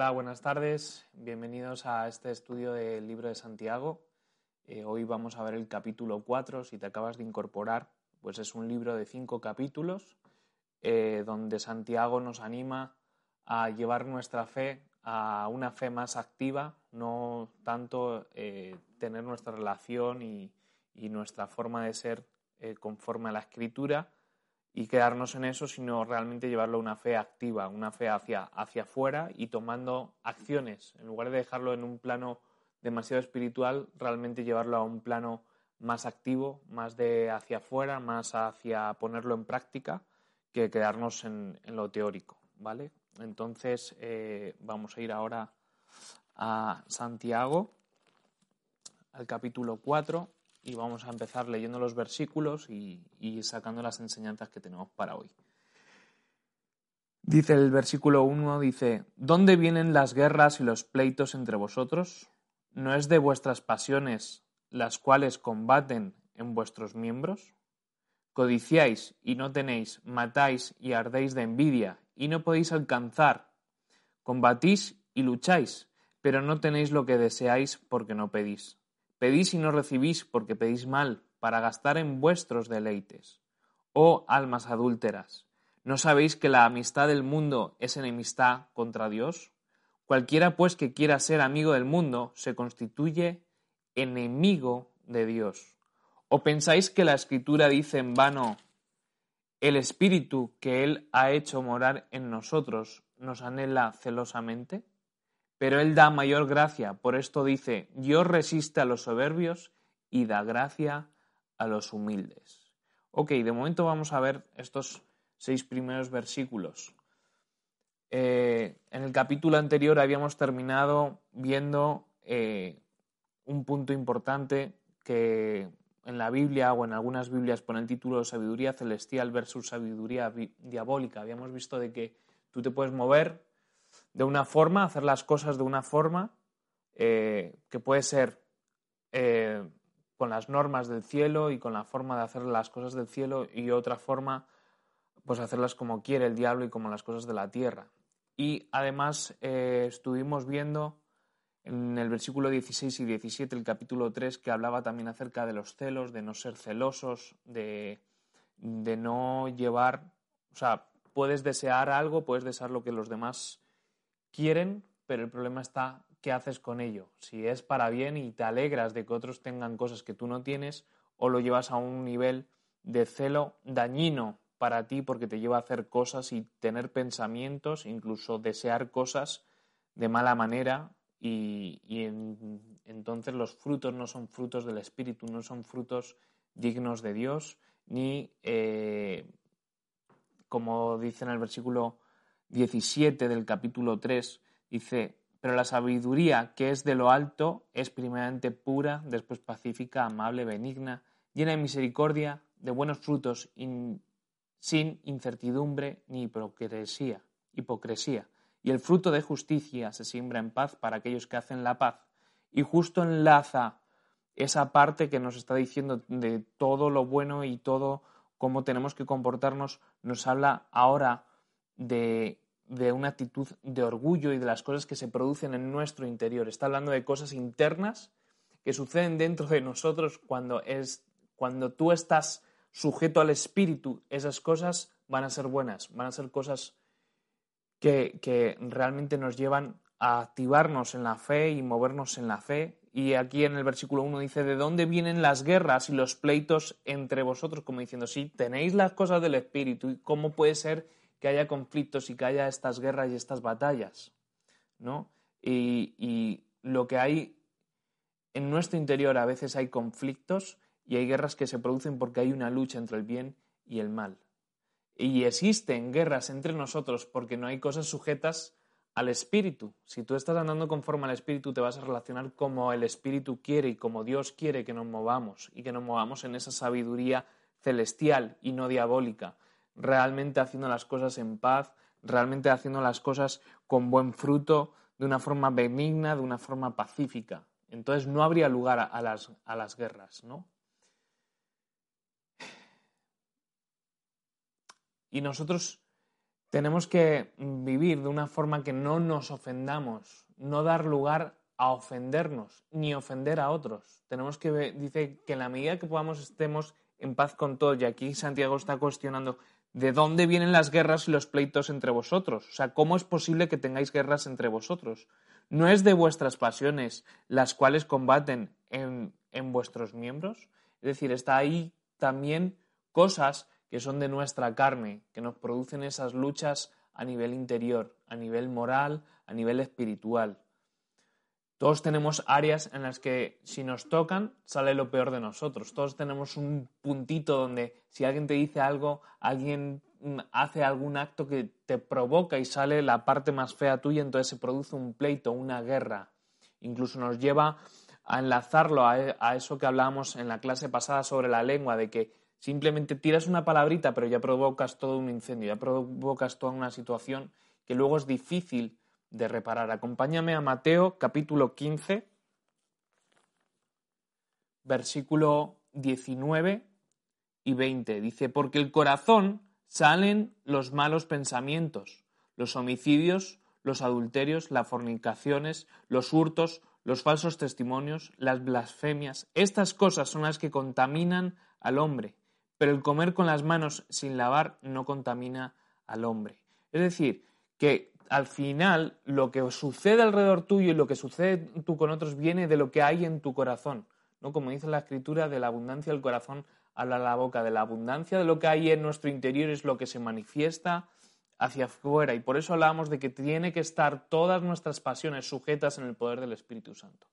Hola, buenas tardes. Bienvenidos a este estudio del libro de Santiago. Eh, hoy vamos a ver el capítulo 4. Si te acabas de incorporar, pues es un libro de cinco capítulos eh, donde Santiago nos anima a llevar nuestra fe a una fe más activa, no tanto eh, tener nuestra relación y, nuestra forma de ser conforme a la escritura, y quedarnos en eso, sino realmente llevarlo a una fe activa, una fe hacia, hacia afuera y tomando acciones. En lugar de dejarlo en un plano demasiado espiritual, realmente llevarlo a un plano más activo, más de hacia afuera, más hacia ponerlo en práctica, que quedarnos en, lo teórico. ¿vale? Entonces, eh, vamos a ir ahora a Santiago, al capítulo 4 y vamos a empezar leyendo los versículos y, sacando las enseñanzas que tenemos para hoy. Dice el versículo 1, dice, ¿dónde vienen las guerras y los pleitos entre vosotros? ¿No es de vuestras pasiones las cuales combaten en vuestros miembros? Codiciáis y no tenéis, matáis y ardéis de envidia y no podéis alcanzar. Combatís y lucháis, pero no tenéis lo que deseáis porque no pedís. Pedís y no recibís porque pedís mal, para gastar en vuestros deleites. Oh almas adúlteras, ¿no sabéis que la amistad del mundo es enemistad contra Dios? Cualquiera pues que quiera ser amigo del mundo se constituye enemigo de Dios. ¿O pensáis que la escritura dice en vano, el espíritu que Él ha hecho morar en nosotros nos anhela celosamente? Pero Él da mayor gracia. Por esto dice, Dios resiste a los soberbios y da gracia a los humildes. Ok, de momento vamos a ver estos seis primeros versículos. Eh, en el capítulo anterior habíamos terminado viendo eh, un punto importante que en la Biblia o en algunas Biblias pone el título sabiduría celestial versus sabiduría diabólica. Habíamos visto de que tú te puedes mover de una forma, hacer las cosas de una forma eh, que puede ser eh, con las normas del cielo y con la forma de hacer las cosas del cielo y otra forma, pues hacerlas como quiere el diablo y como las cosas de la tierra. Y además eh, estuvimos viendo en el versículo 16 y 17, el capítulo 3, que hablaba también acerca de los celos, de no ser celosos, de, de no llevar, o sea, puedes desear algo, puedes desear lo que los demás quieren, pero el problema está qué haces con ello. Si es para bien y te alegras de que otros tengan cosas que tú no tienes, o lo llevas a un nivel de celo dañino para ti porque te lleva a hacer cosas y tener pensamientos, incluso desear cosas de mala manera y, entonces los frutos no son frutos del Espíritu, no son frutos dignos de Dios, ni eh, como dice en el versículo 17 del capítulo 3 dice, pero la sabiduría que es de lo alto es primeramente pura, después pacífica, amable, benigna, llena de misericordia, de buenos frutos, sin incertidumbre ni hipocresía, hipocresía. Y el fruto de justicia se siembra en paz para aquellos que hacen la paz. Y justo enlaza esa parte que nos está diciendo de todo lo bueno y todo cómo tenemos que comportarnos, nos habla ahora de, una actitud de orgullo y de las cosas que se producen en nuestro interior. Está hablando de cosas internas que suceden dentro de nosotros cuando, es, cuando tú estás sujeto al espíritu. Esas cosas van a ser buenas, van a ser cosas que, que realmente nos llevan a activarnos en la fe y movernos en la fe. Y aquí en el versículo 1 dice, ¿de dónde vienen las guerras y los pleitos entre vosotros? Como diciendo, si tenéis las cosas del Espíritu, ¿cómo puede ser que haya conflictos y que haya estas guerras y estas batallas, ¿no? Y, lo que hay en nuestro interior a veces hay conflictos y hay guerras que se producen porque hay una lucha entre el bien y el mal. Y existen guerras entre nosotros porque no hay cosas sujetas al espíritu. Si tú estás andando conforme al espíritu, te vas a relacionar como el espíritu quiere y como Dios quiere que nos movamos y que nos movamos en esa sabiduría celestial y no diabólica realmente haciendo las cosas en paz, realmente haciendo las cosas con buen fruto, de una forma benigna, de una forma pacífica. Entonces no habría lugar a, las, a las guerras, ¿no? Y nosotros tenemos que vivir de una forma que no nos ofendamos, no dar lugar a ofendernos ni ofender a otros. Tenemos que, dice que en la medida que podamos estemos en paz con todos, y aquí Santiago está cuestionando de dónde vienen las guerras y los pleitos entre vosotros. O sea, ¿cómo es posible que tengáis guerras entre vosotros? ¿No es de vuestras pasiones las cuales combaten en, en vuestros miembros? Es decir, está ahí también cosas que son de nuestra carne, que nos producen esas luchas a nivel interior, a nivel moral, a nivel espiritual. Todos tenemos áreas en las que si nos tocan sale lo peor de nosotros. Todos tenemos un puntito donde si alguien te dice algo, alguien mm, hace algún acto que te provoca y sale la parte más fea tuya, entonces se produce un pleito, una guerra. Incluso nos lleva a enlazarlo a, e, eso que hablábamos en la clase pasada sobre la lengua, de que simplemente tiras una palabrita, pero ya provocas todo un incendio, ya provocas toda una situación que luego es difícil de reparar. Acompáñame a Mateo capítulo 15, versículo 19 y 20. Dice, porque el corazón salen los malos pensamientos, los homicidios, los adulterios, las fornicaciones, los hurtos, los falsos testimonios, las blasfemias. Estas cosas son las que contaminan al hombre, pero el comer con las manos sin lavar no contamina al hombre. Es decir, que al final lo que sucede alrededor tuyo y lo que sucede tú con otros viene de lo que hay en tu corazón. ¿no? Como dice la escritura, de la abundancia del corazón habla la boca, de la abundancia de lo que hay en nuestro interior es lo que se manifiesta hacia afuera. Y por eso hablamos de que tiene que estar todas nuestras pasiones sujetas en el poder del Espíritu Santo.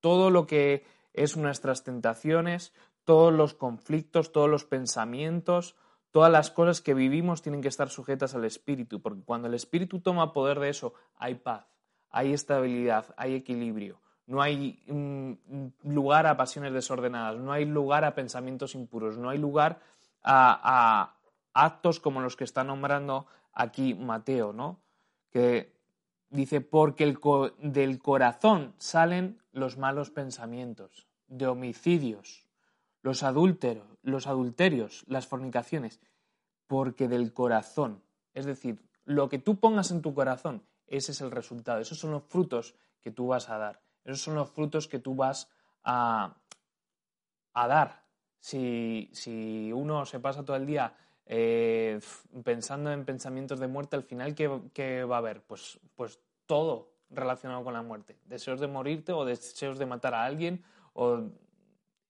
Todo lo que es nuestras tentaciones, todos los conflictos, todos los pensamientos, todas las cosas que vivimos tienen que estar sujetas al Espíritu, porque cuando el Espíritu toma poder de eso, hay paz, hay estabilidad, hay equilibrio. No hay mm, lugar a pasiones desordenadas, no hay lugar a pensamientos impuros, no hay lugar a, actos como los que está nombrando aquí Mateo, ¿no? Que dice, porque el del corazón salen los malos pensamientos, de homicidios, los adúlteros, los adulterios, las fornicaciones, porque del corazón, es decir, lo que tú pongas en tu corazón, ese es el resultado, esos son los frutos que tú vas a dar, esos son los frutos que tú vas a, a dar. Si, si uno se pasa todo el día eh, pensando en pensamientos de muerte, al final, ¿qué, va a haber? Pues, pues todo relacionado con la muerte. Deseos de morirte o deseos de matar a alguien o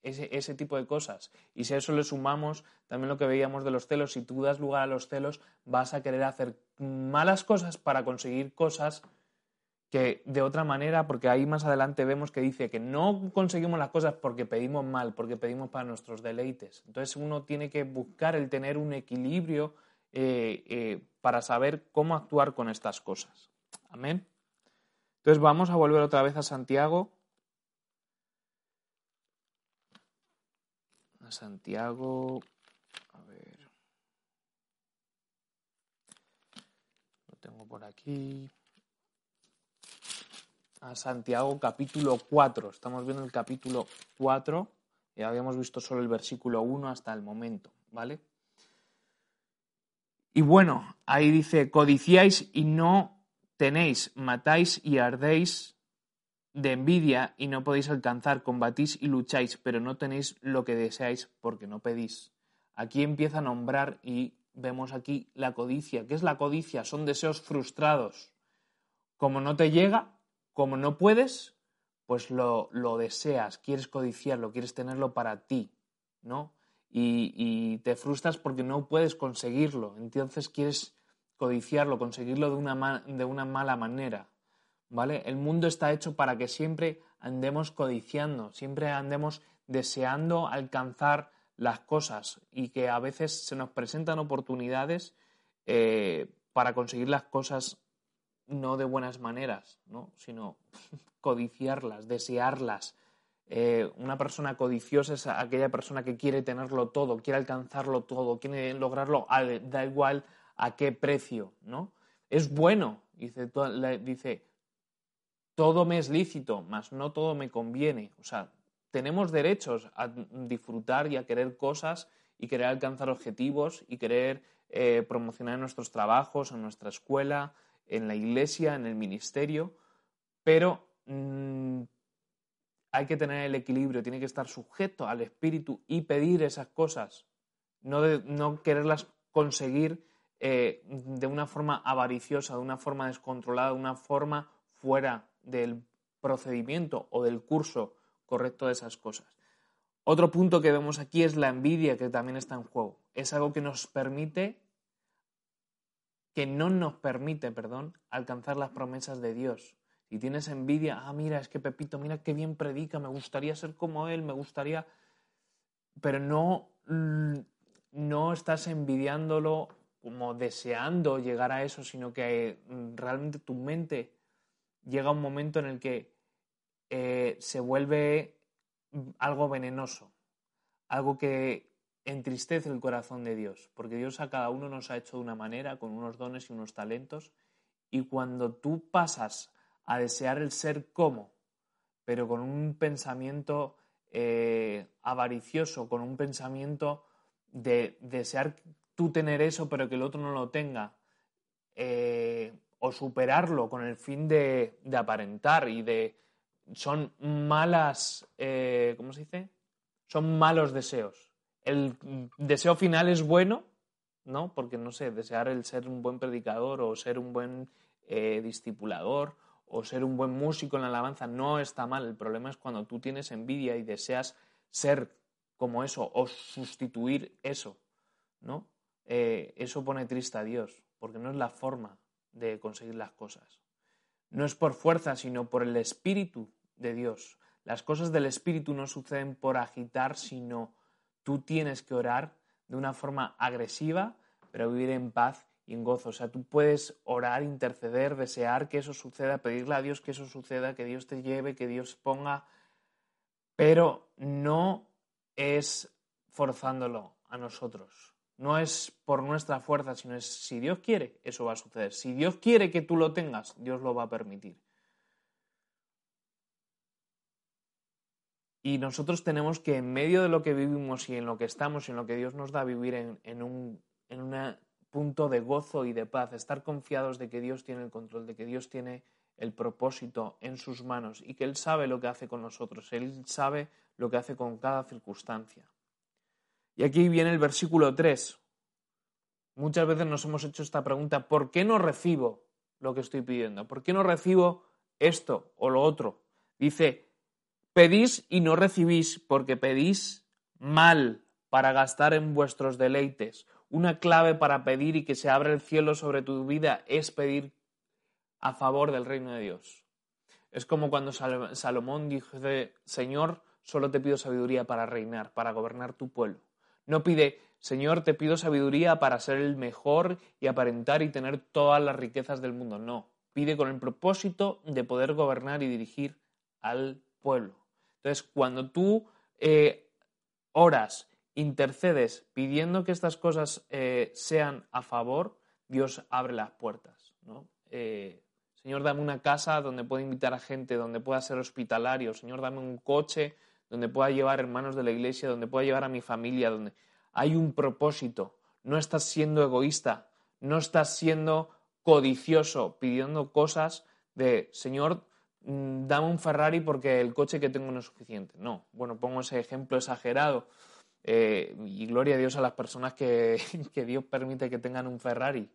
ese, ese, tipo de cosas. Y si a eso le sumamos también lo que veíamos de los celos, si tú das lugar a los celos, vas a querer hacer malas cosas para conseguir cosas que de otra manera, porque ahí más adelante vemos que dice que no conseguimos las cosas porque pedimos mal, porque pedimos para nuestros deleites. Entonces uno tiene que buscar el tener un equilibrio eh, eh, para saber cómo actuar con estas cosas. Amén. Entonces vamos a volver otra vez a Santiago. A Santiago. A ver. Lo tengo por aquí a Santiago capítulo 4. Estamos viendo el capítulo 4 y habíamos visto solo el versículo 1 hasta el momento, ¿vale? Y bueno, ahí dice, codiciáis y no tenéis, matáis y ardéis de envidia y no podéis alcanzar, combatís y lucháis, pero no tenéis lo que deseáis porque no pedís. Aquí empieza a nombrar y vemos aquí la codicia. ¿Qué es la codicia? Son deseos frustrados. Como no te llega, como no puedes, pues lo, deseas, quieres codiciarlo, quieres tenerlo para ti, ¿no? Y, te frustras porque no puedes conseguirlo, entonces quieres codiciarlo, conseguirlo de una, de una mala manera, ¿vale? El mundo está hecho para que siempre andemos codiciando, siempre andemos deseando alcanzar las cosas y que a veces se nos presentan oportunidades eh, para conseguir las cosas no de buenas maneras, ¿no? sino codiciarlas, desearlas. Eh, una persona codiciosa es aquella persona que quiere tenerlo todo, quiere alcanzarlo todo, quiere lograrlo, da igual a qué precio, ¿no? Es bueno, dice, dice, todo me es lícito, mas no todo me conviene. O sea, tenemos derechos a disfrutar y a querer cosas y querer alcanzar objetivos y querer eh, promocionar nuestros trabajos, en nuestra escuela, en la iglesia, en el ministerio, pero mm, hay que tener el equilibrio, tiene que estar sujeto al espíritu y pedir esas cosas, no, no quererlas conseguir eh, de una forma avariciosa, de una forma descontrolada, de una forma fuera del procedimiento o del curso correcto de esas cosas. Otro punto que vemos aquí es la envidia que también está en juego. Es algo que nos permite, que no nos permite, perdón, alcanzar las promesas de Dios. Si tienes envidia, ah, mira, es que Pepito, mira qué bien predica, me gustaría ser como él, me gustaría... Pero no, mm, no estás envidiándolo como deseando llegar a eso, sino que mm, realmente tu mente llega un momento en el que eh, se vuelve algo venenoso, algo que entristece el corazón de Dios, porque Dios a cada uno nos ha hecho de una manera, con unos dones y unos talentos, y cuando tú pasas a desear el ser como, pero con un pensamiento eh, avaricioso, con un pensamiento de desear tú tener eso, pero que el otro no lo tenga, eh, o superarlo con el fin de, aparentar y de... Son malas, eh, ¿cómo se dice? Son malos deseos. El deseo final es bueno, ¿no? Porque, no sé, desear el ser un buen predicador o ser un buen eh, discipulador o ser un buen músico en la alabanza no está mal. El problema es cuando tú tienes envidia y deseas ser como eso o sustituir eso, ¿no? Eh, eso pone triste a Dios, porque no es la forma de conseguir las cosas. No es por fuerza, sino por el Espíritu de Dios. Las cosas del Espíritu no suceden por agitar, sino tú tienes que orar de una forma agresiva, pero vivir en paz y en gozo. O sea, tú puedes orar, interceder, desear que eso suceda, pedirle a Dios que eso suceda, que Dios te lleve, que Dios ponga, pero no es forzándolo a nosotros. No es por nuestra fuerza, sino es si Dios quiere, eso va a suceder. Si Dios quiere que tú lo tengas, Dios lo va a permitir. Y nosotros tenemos que, en medio de lo que vivimos y en lo que estamos y en lo que Dios nos da, vivir en, un en punto de gozo y de paz, estar confiados de que Dios tiene el control, de que Dios tiene el propósito en sus manos y que Él sabe lo que hace con nosotros, Él sabe lo que hace con cada circunstancia. Y aquí viene el versículo 3. Muchas veces nos hemos hecho esta pregunta, ¿por qué no recibo lo que estoy pidiendo? ¿Por qué no recibo esto o lo otro? Dice, pedís y no recibís porque pedís mal para gastar en vuestros deleites. Una clave para pedir y que se abra el cielo sobre tu vida es pedir a favor del reino de Dios. Es como cuando Salomón dijo, Señor, solo te pido sabiduría para reinar, para gobernar tu pueblo. No pide, Señor, te pido sabiduría para ser el mejor y aparentar y tener todas las riquezas del mundo. No, pide con el propósito de poder gobernar y dirigir al pueblo. Entonces, cuando tú eh, oras, intercedes pidiendo que estas cosas eh, sean a favor, Dios abre las puertas. ¿no? Eh, Señor, dame una casa donde pueda invitar a gente, donde pueda ser hospitalario. Señor, dame un coche donde pueda llevar hermanos de la iglesia, donde pueda llevar a mi familia, donde hay un propósito. No estás siendo egoísta, no estás siendo codicioso, pidiendo cosas de, Señor, mm, dame un Ferrari porque el coche que tengo no es suficiente. No, bueno, pongo ese ejemplo exagerado. Eh, y gloria a Dios a las personas que, Dios permite que tengan un Ferrari,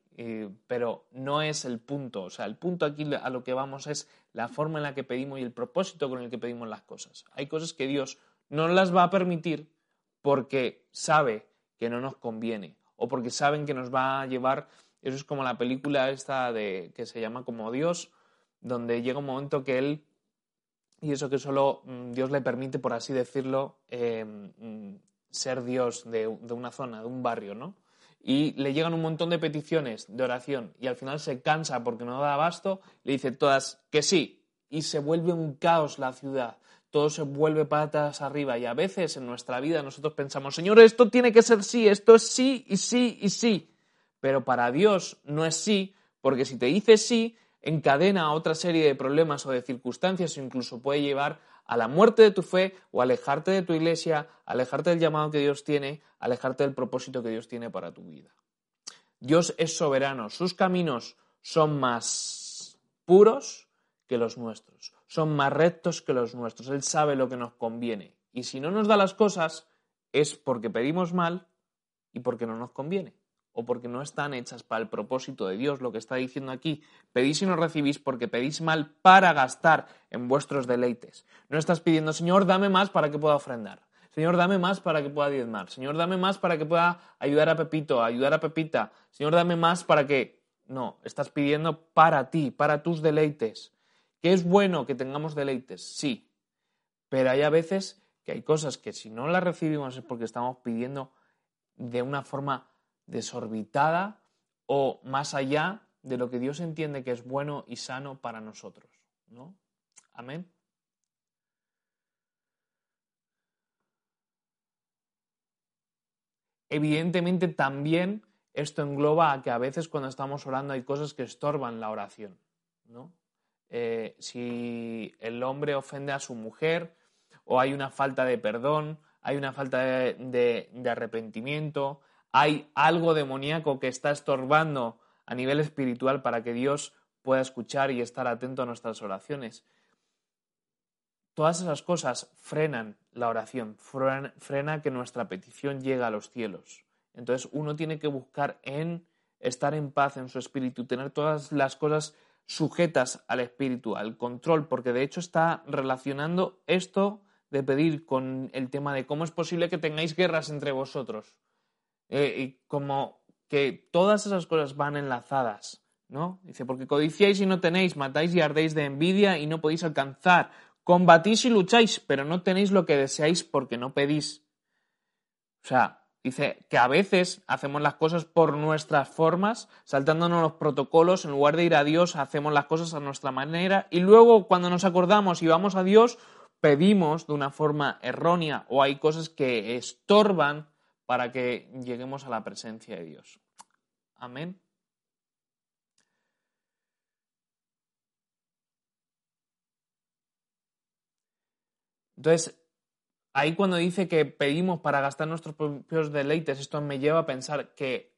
pero no es el punto. O sea, el punto aquí a lo que vamos es la forma en la que pedimos y el propósito con el que pedimos las cosas. Hay cosas que Dios no las va a permitir porque sabe que no nos conviene o porque saben que nos va a llevar. Eso es como la película esta de que se llama como Dios, donde llega un momento que él y eso que solo mm, Dios le permite, por así decirlo, eh, mm, ser Dios de, una zona, de un barrio, ¿no? Y le llegan un montón de peticiones de oración y al final se cansa porque no da abasto, le dice todas que sí y se vuelve un caos la ciudad, todo se vuelve patas arriba y a veces en nuestra vida nosotros pensamos, Señor, esto tiene que ser sí, esto es sí y sí y sí, pero para Dios no es sí, porque si te dice sí, encadena otra serie de problemas o de circunstancias o incluso puede llevar a la muerte de tu fe o alejarte de tu iglesia, alejarte del llamado que Dios tiene, alejarte del propósito que Dios tiene para tu vida. Dios es soberano, sus caminos son más puros que los nuestros, son más rectos que los nuestros, Él sabe lo que nos conviene. Y si no nos da las cosas, es porque pedimos mal y porque no nos conviene o porque no están hechas para el propósito de Dios. Lo que está diciendo aquí, pedís y no recibís porque pedís mal para gastar en vuestros deleites. No estás pidiendo, Señor, dame más para que pueda ofrendar. Señor, dame más para que pueda diezmar. Señor, dame más para que pueda ayudar a Pepito, ayudar a Pepita. Señor, dame más para que... No, estás pidiendo para ti, para tus deleites. ¿Que es bueno que tengamos deleites? Sí. Pero hay a veces que hay cosas que si no las recibimos es porque estamos pidiendo de una forma desorbitada o más allá de lo que Dios entiende que es bueno y sano para nosotros. ¿no? Amén. Evidentemente también esto engloba a que a veces cuando estamos orando hay cosas que estorban la oración. ¿no? Eh, si el hombre ofende a su mujer o hay una falta de perdón, hay una falta de arrepentimiento, hay algo demoníaco que está estorbando a nivel espiritual para que Dios pueda escuchar y estar atento a nuestras oraciones. Todas esas cosas frenan la oración, frena que nuestra petición llegue a los cielos. Entonces uno tiene que buscar en estar en paz en su espíritu, tener todas las cosas sujetas al espíritu, al control, porque de hecho está relacionando esto de pedir con el tema de cómo es posible que tengáis guerras entre vosotros. Eh, y como que todas esas cosas van enlazadas, ¿no? Dice, porque codiciáis y no tenéis, matáis y ardéis de envidia y no podéis alcanzar, combatís y lucháis, pero no tenéis lo que deseáis porque no pedís. O sea, dice que a veces hacemos las cosas por nuestras formas, saltándonos los protocolos, en lugar de ir a Dios, hacemos las cosas a nuestra manera y luego cuando nos acordamos y vamos a Dios, pedimos de una forma errónea o hay cosas que estorban para que lleguemos a la presencia de Dios. Amén. Entonces, ahí cuando dice que pedimos para gastar nuestros propios deleites, esto me lleva a pensar que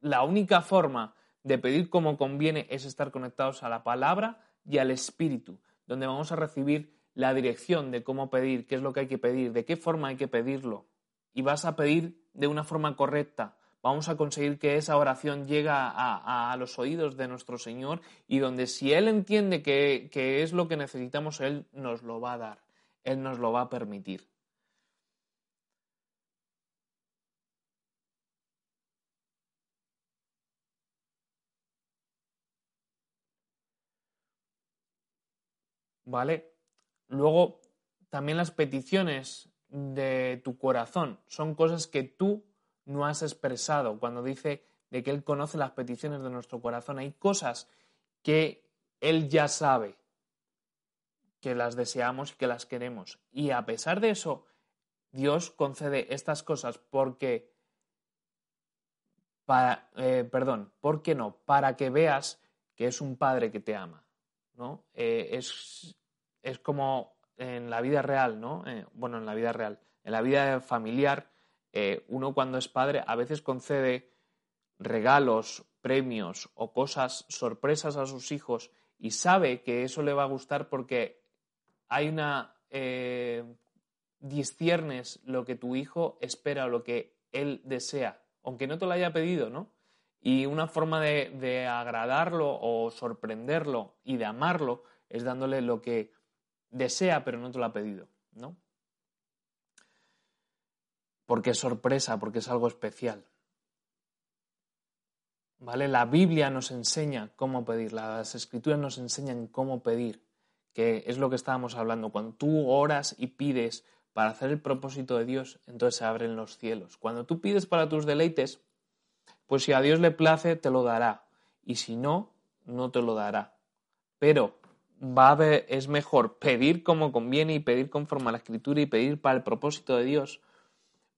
la única forma de pedir como conviene es estar conectados a la palabra y al Espíritu, donde vamos a recibir la dirección de cómo pedir, qué es lo que hay que pedir, de qué forma hay que pedirlo y vas a pedir de una forma correcta, vamos a conseguir que esa oración llegue a, los oídos de nuestro Señor y donde si Él entiende que, que es lo que necesitamos, Él nos lo va a dar, Él nos lo va a permitir. ¿Vale? Luego, también las peticiones de tu corazón, son cosas que tú no has expresado. Cuando dice de que Él conoce las peticiones de nuestro corazón, hay cosas que Él ya sabe que las deseamos y que las queremos. Y a pesar de eso, Dios concede estas cosas porque, para, eh, perdón, ¿por qué no? Para que veas que es un padre que te ama. ¿no? Eh, es, es como en la vida real, ¿no? Eh, bueno, en la vida real, en la vida familiar, eh, uno cuando es padre a veces concede regalos, premios o cosas sorpresas a sus hijos y sabe que eso le va a gustar porque hay una eh, disciernes lo que tu hijo espera o lo que él desea, aunque no te lo haya pedido, ¿no? Y una forma de agradarlo o sorprenderlo y de amarlo es dándole lo que desea pero no te lo ha pedido, ¿no? Porque es sorpresa, porque es algo especial. ¿Vale? La Biblia nos enseña cómo pedir, las escrituras nos enseñan cómo pedir, que es lo que estábamos hablando. Cuando tú oras y pides para hacer el propósito de Dios, entonces se abren los cielos. Cuando tú pides para tus deleites, pues si a Dios le place, te lo dará. Y si no, no te lo dará. Pero va a es mejor pedir como conviene y pedir conforme a la escritura y pedir para el propósito de Dios,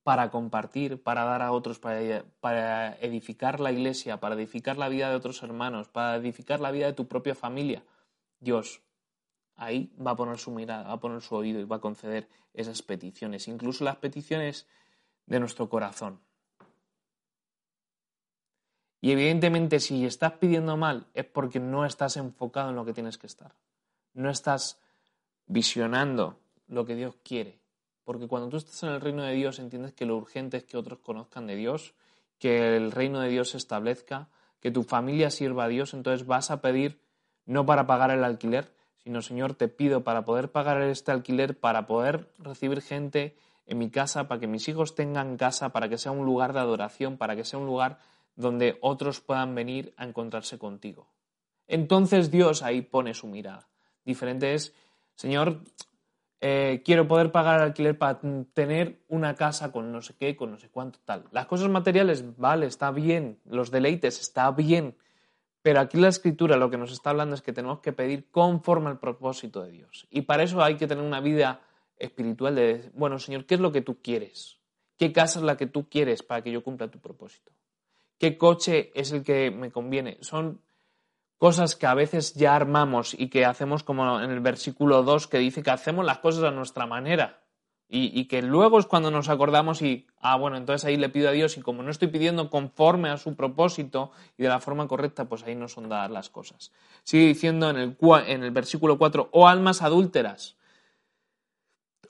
para compartir, para dar a otros, para, para edificar la iglesia, para edificar la vida de otros hermanos, para edificar la vida de tu propia familia. Dios ahí va a poner su mirada, va a poner su oído y va a conceder esas peticiones, incluso las peticiones de nuestro corazón. Y evidentemente si estás pidiendo mal es porque no estás enfocado en lo que tienes que estar. No estás visionando lo que Dios quiere. Porque cuando tú estás en el reino de Dios entiendes que lo urgente es que otros conozcan de Dios, que el reino de Dios se establezca, que tu familia sirva a Dios, entonces vas a pedir no para pagar el alquiler, sino Señor, te pido para poder pagar este alquiler, para poder recibir gente en mi casa, para que mis hijos tengan casa, para que sea un lugar de adoración, para que sea un lugar donde otros puedan venir a encontrarse contigo. Entonces Dios ahí pone su mirada. Diferente es, Señor, eh, quiero poder pagar alquiler para tener una casa con no sé qué, con no sé cuánto tal. Las cosas materiales, vale, está bien, los deleites, está bien, pero aquí la escritura lo que nos está hablando es que tenemos que pedir conforme al propósito de Dios. Y para eso hay que tener una vida espiritual de, bueno, Señor, ¿qué es lo que tú quieres? ¿Qué casa es la que tú quieres para que yo cumpla tu propósito? ¿Qué coche es el que me conviene? Son cosas que a veces ya armamos y que hacemos como en el versículo 2 que dice que hacemos las cosas a nuestra manera. Y, que luego es cuando nos acordamos y, ah, bueno, entonces ahí le pido a Dios y como no estoy pidiendo conforme a su propósito y de la forma correcta, pues ahí no son dadas las cosas. Sigue diciendo en el, en el versículo 4, oh almas adúlteras,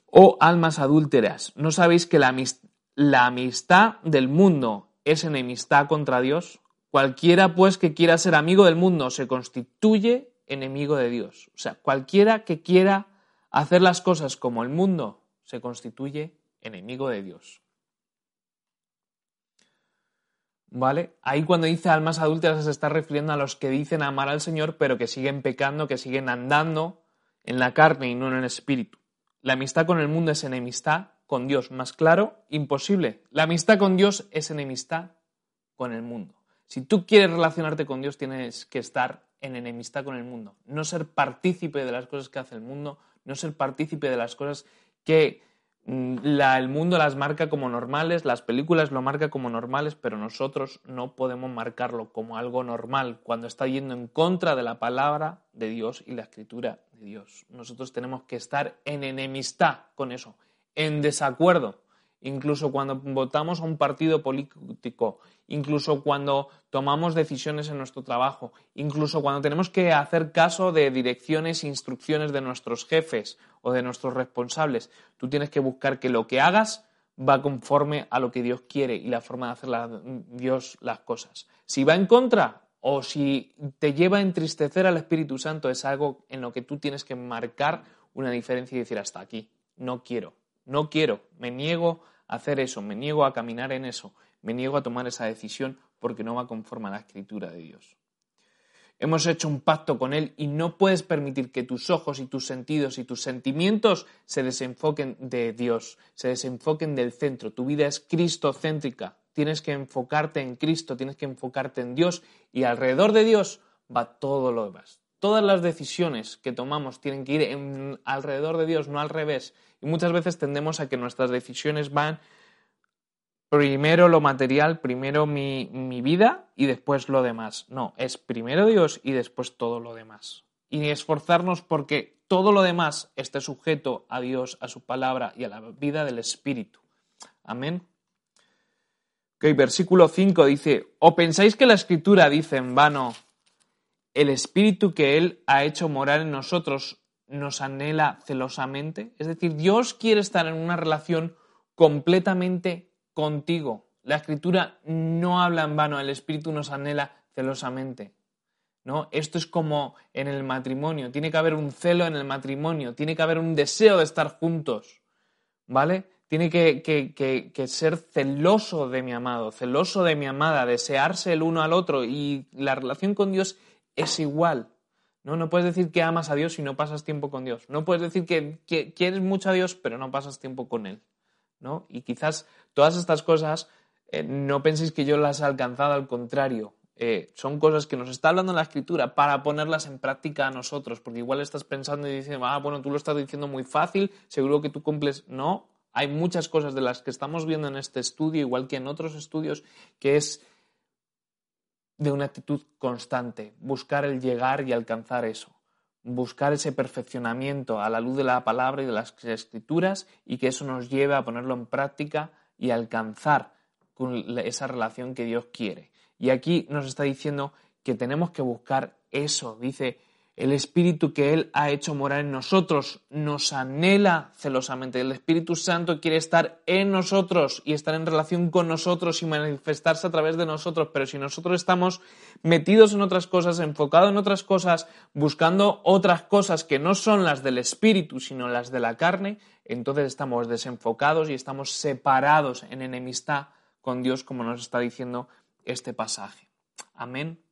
oh almas adúlteras, ¿no sabéis que la, la amistad del mundo es enemistad contra Dios? Cualquiera, pues, que quiera ser amigo del mundo se constituye enemigo de Dios. O sea, cualquiera que quiera hacer las cosas como el mundo se constituye enemigo de Dios. ¿Vale? Ahí cuando dice almas adúlteras se está refiriendo a los que dicen amar al Señor, pero que siguen pecando, que siguen andando en la carne y no en el espíritu. La amistad con el mundo es enemistad con Dios. Más claro, imposible. La amistad con Dios es enemistad con el mundo. Si tú quieres relacionarte con Dios, tienes que estar en enemistad con el mundo, no ser partícipe de las cosas que hace el mundo, no ser partícipe de las cosas que mm, el mundo las marca como normales, las películas lo marcan como normales, pero nosotros no podemos marcarlo como algo normal cuando está yendo en contra de la palabra de Dios y la escritura de Dios. Nosotros tenemos que estar en enemistad con eso, en desacuerdo incluso cuando votamos a un partido político, incluso cuando tomamos decisiones en nuestro trabajo, incluso cuando tenemos que hacer caso de direcciones e instrucciones de nuestros jefes o de nuestros responsables. Tú tienes que buscar que lo que hagas va conforme a lo que Dios quiere y la forma de hacer Dios las cosas. Si va en contra o si te lleva a entristecer al Espíritu Santo, es algo en lo que tú tienes que marcar una diferencia y decir hasta aquí, no quiero, no quiero, me niego a hacer eso, me niego a caminar en eso, me niego a tomar esa decisión porque no va conforme a la escritura de Dios. Hemos hecho un pacto con Él y no puedes permitir que tus ojos y tus sentidos y tus sentimientos se desenfoquen de Dios, se desenfoquen del centro. Tu vida es cristocéntrica. Tienes que enfocarte en Cristo, tienes que enfocarte en Dios y alrededor de Dios va todo lo demás. Todas las decisiones que tomamos tienen que ir alrededor de Dios, no al revés. Y muchas veces tendemos a que nuestras decisiones van primero lo material, primero mi, mi, vida y después lo demás. No, es primero Dios y después todo lo demás. Y esforzarnos porque todo lo demás esté sujeto a Dios, a su palabra y a la vida del Espíritu. Amén. Ok, versículo 5 dice, ¿o pensáis que la escritura dice en vano, el espíritu que Él ha hecho morar en nosotros nos anhela celosamente. Es decir, Dios quiere estar en una relación completamente contigo. La escritura no habla en vano, el espíritu nos anhela celosamente. ¿no? Esto es como en el matrimonio, tiene que haber un celo en el matrimonio, tiene que haber un deseo de estar juntos, ¿vale? Tiene que, que ser celoso de mi amado, celoso de mi amada, desearse el uno al otro y la relación con Dios es igual. ¿no? no puedes decir que amas a Dios si no pasas tiempo con Dios. No puedes decir que, quieres mucho a Dios pero no pasas tiempo con Él. ¿no? Y quizás todas estas cosas eh, no penséis que yo las he alcanzado, al contrario. Eh, son cosas que nos está hablando la escritura para ponerlas en práctica a nosotros, porque igual estás pensando y dices, ah, bueno, tú lo estás diciendo muy fácil, seguro que tú cumples. No, hay muchas cosas de las que estamos viendo en este estudio, igual que en otros estudios, que es de una actitud constante, buscar el llegar y alcanzar eso, buscar ese perfeccionamiento a la luz de la palabra y de las escrituras y que eso nos lleve a ponerlo en práctica y alcanzar esa relación que Dios quiere. Y aquí nos está diciendo que tenemos que buscar eso. Dice, el Espíritu que Él ha hecho morar en nosotros nos anhela celosamente. El Espíritu Santo quiere estar en nosotros y estar en relación con nosotros y manifestarse a través de nosotros. Pero si nosotros estamos metidos en otras cosas, enfocados en otras cosas, buscando otras cosas que no son las del Espíritu, sino las de la carne, entonces estamos desenfocados y estamos separados en enemistad con Dios, como nos está diciendo este pasaje. Amén.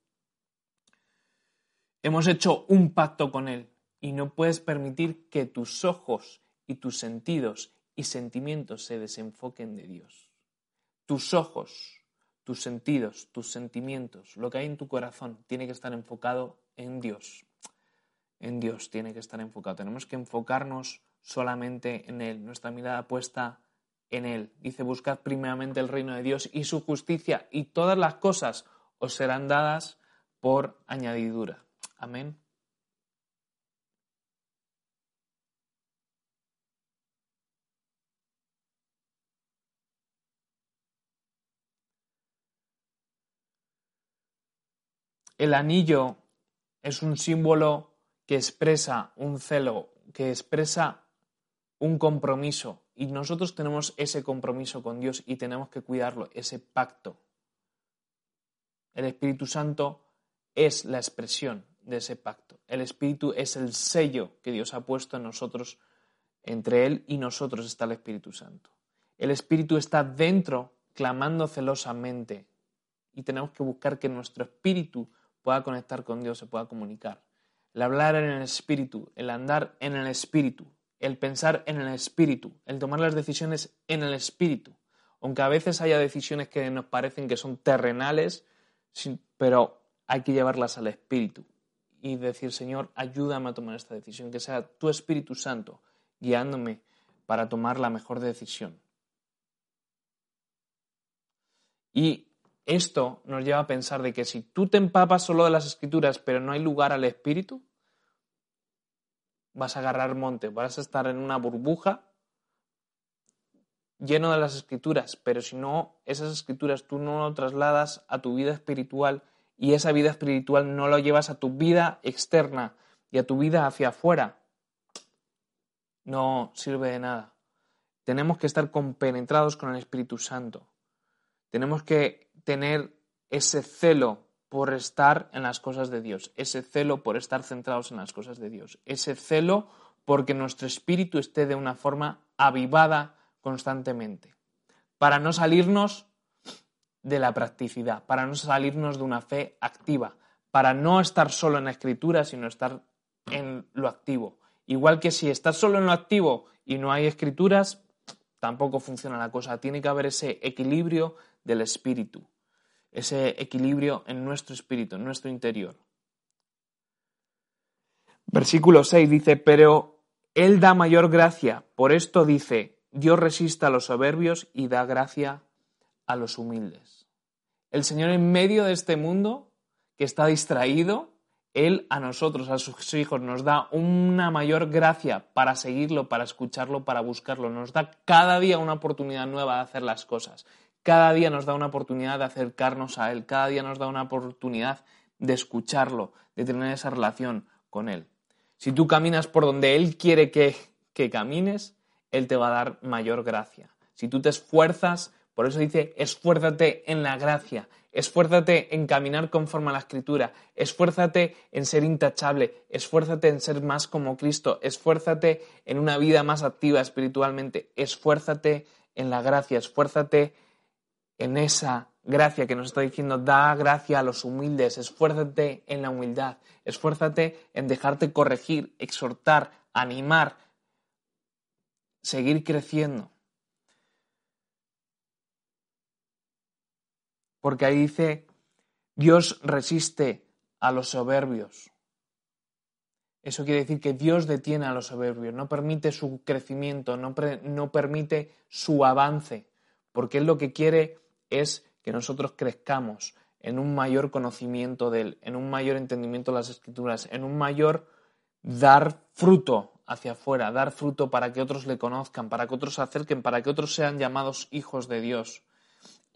Hemos hecho un pacto con Él y no puedes permitir que tus ojos y tus sentidos y sentimientos se desenfoquen de Dios. Tus ojos, tus sentidos, tus sentimientos, lo que hay en tu corazón tiene que estar enfocado en Dios. En Dios tiene que estar enfocado. Tenemos que enfocarnos solamente en Él, nuestra mirada puesta en Él. Dice, buscad primeramente el reino de Dios y su justicia y todas las cosas os serán dadas por añadidura. Amén. El anillo es un símbolo que expresa un celo, que expresa un compromiso. Y nosotros tenemos ese compromiso con Dios y tenemos que cuidarlo, ese pacto. El Espíritu Santo es la expresión de ese pacto. El Espíritu es el sello que Dios ha puesto en nosotros. Entre Él y nosotros está el Espíritu Santo. El Espíritu está dentro, clamando celosamente. Y tenemos que buscar que nuestro espíritu pueda conectar con Dios, se pueda comunicar. El hablar en el espíritu, el andar en el espíritu, el pensar en el espíritu, el tomar las decisiones en el espíritu. Aunque a veces haya decisiones que nos parecen que son terrenales, pero hay que llevarlas al espíritu y decir, Señor, ayúdame a tomar esta decisión, que sea tu Espíritu Santo guiándome para tomar la mejor decisión. Y esto nos lleva a pensar de que si tú te empapas solo de las escrituras, pero no hay lugar al Espíritu, vas a agarrar monte, vas a estar en una burbuja lleno de las escrituras, pero si no, esas escrituras tú no lo trasladas a tu vida espiritual, y esa vida espiritual no lo llevas a tu vida externa y a tu vida hacia afuera, no sirve de nada. Tenemos que estar compenetrados con el Espíritu Santo. Tenemos que tener ese celo por estar en las cosas de Dios, ese celo por estar centrados en las cosas de Dios, ese celo porque nuestro espíritu esté de una forma avivada constantemente, para no salirnos de la practicidad, para no salirnos de una fe activa, para no estar solo en la escritura, sino estar en lo activo. Igual que si estás solo en lo activo y no hay escrituras, tampoco funciona la cosa. Tiene que haber ese equilibrio del espíritu, ese equilibrio en nuestro espíritu, en nuestro interior. Versículo 6 dice, pero Él da mayor gracia. Por esto dice, Dios resiste a los soberbios y da gracia a los humildes. El Señor en medio de este mundo que está distraído, Él a nosotros, a sus hijos, nos da una mayor gracia para seguirlo, para escucharlo, para buscarlo. Nos da cada día una oportunidad nueva de hacer las cosas. Cada día nos da una oportunidad de acercarnos a Él. Cada día nos da una oportunidad de escucharlo, de tener esa relación con Él. Si tú caminas por donde Él quiere que, que camines, Él te va a dar mayor gracia. Si tú te esfuerzas por eso dice, esfuérzate en la gracia, esfuérzate en caminar conforme a la escritura, esfuérzate en ser intachable, esfuérzate en ser más como Cristo, esfuérzate en una vida más activa espiritualmente, esfuérzate en la gracia, esfuérzate en esa gracia que nos está diciendo, da gracia a los humildes, esfuérzate en la humildad, esfuérzate en dejarte corregir, exhortar, animar, seguir creciendo. Porque ahí dice, Dios resiste a los soberbios. Eso quiere decir que Dios detiene a los soberbios, no permite su crecimiento, no, no permite su avance, porque Él lo que quiere es que nosotros crezcamos en un mayor conocimiento de Él, en un mayor entendimiento de las Escrituras, en un mayor dar fruto hacia afuera, dar fruto para que otros le conozcan, para que otros se acerquen, para que otros sean llamados hijos de Dios.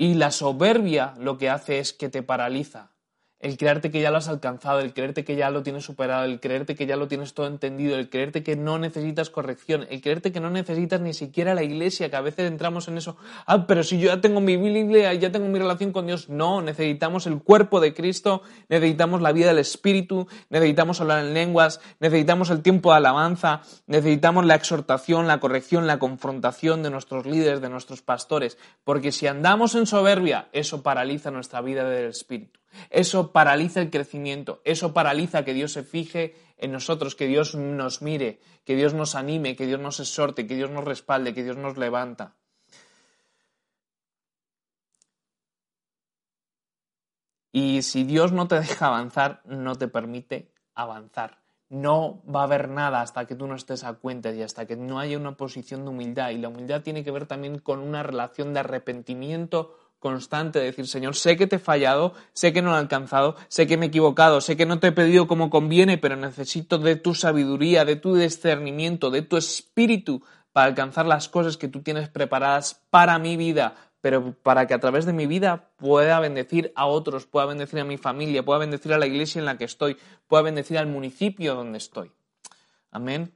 Y la soberbia lo que hace es que te paraliza, el creerte que ya lo has alcanzado, el creerte que ya lo tienes superado, el creerte que ya lo tienes todo entendido, el creerte que no necesitas corrección, el creerte que no necesitas ni siquiera la iglesia, que a veces entramos en eso, ah, pero si yo ya tengo mi Biblia, ya tengo mi relación con Dios, no, necesitamos el cuerpo de Cristo, necesitamos la vida del Espíritu, necesitamos hablar en lenguas, necesitamos el tiempo de alabanza, necesitamos la exhortación, la corrección, la confrontación de nuestros líderes, de nuestros pastores, porque si andamos en soberbia, eso paraliza nuestra vida del Espíritu. Eso paraliza el crecimiento, eso paraliza que Dios se fije en nosotros, que Dios nos mire, que Dios nos anime, que Dios nos exhorte, que Dios nos respalde, que Dios nos levanta. Y si Dios no te deja avanzar, no te permite avanzar. No va a haber nada hasta que tú no estés a cuenta y hasta que no haya una posición de humildad. Y la humildad tiene que ver también con una relación de arrepentimiento constante, de decir, Señor, sé que te he fallado, sé que no lo he alcanzado, sé que me he equivocado, sé que no te he pedido como conviene, pero necesito de tu sabiduría, de tu discernimiento, de tu espíritu para alcanzar las cosas que tú tienes preparadas para mi vida, pero para que a través de mi vida pueda bendecir a otros, pueda bendecir a mi familia, pueda bendecir a la iglesia en la que estoy, pueda bendecir al municipio donde estoy. Amén.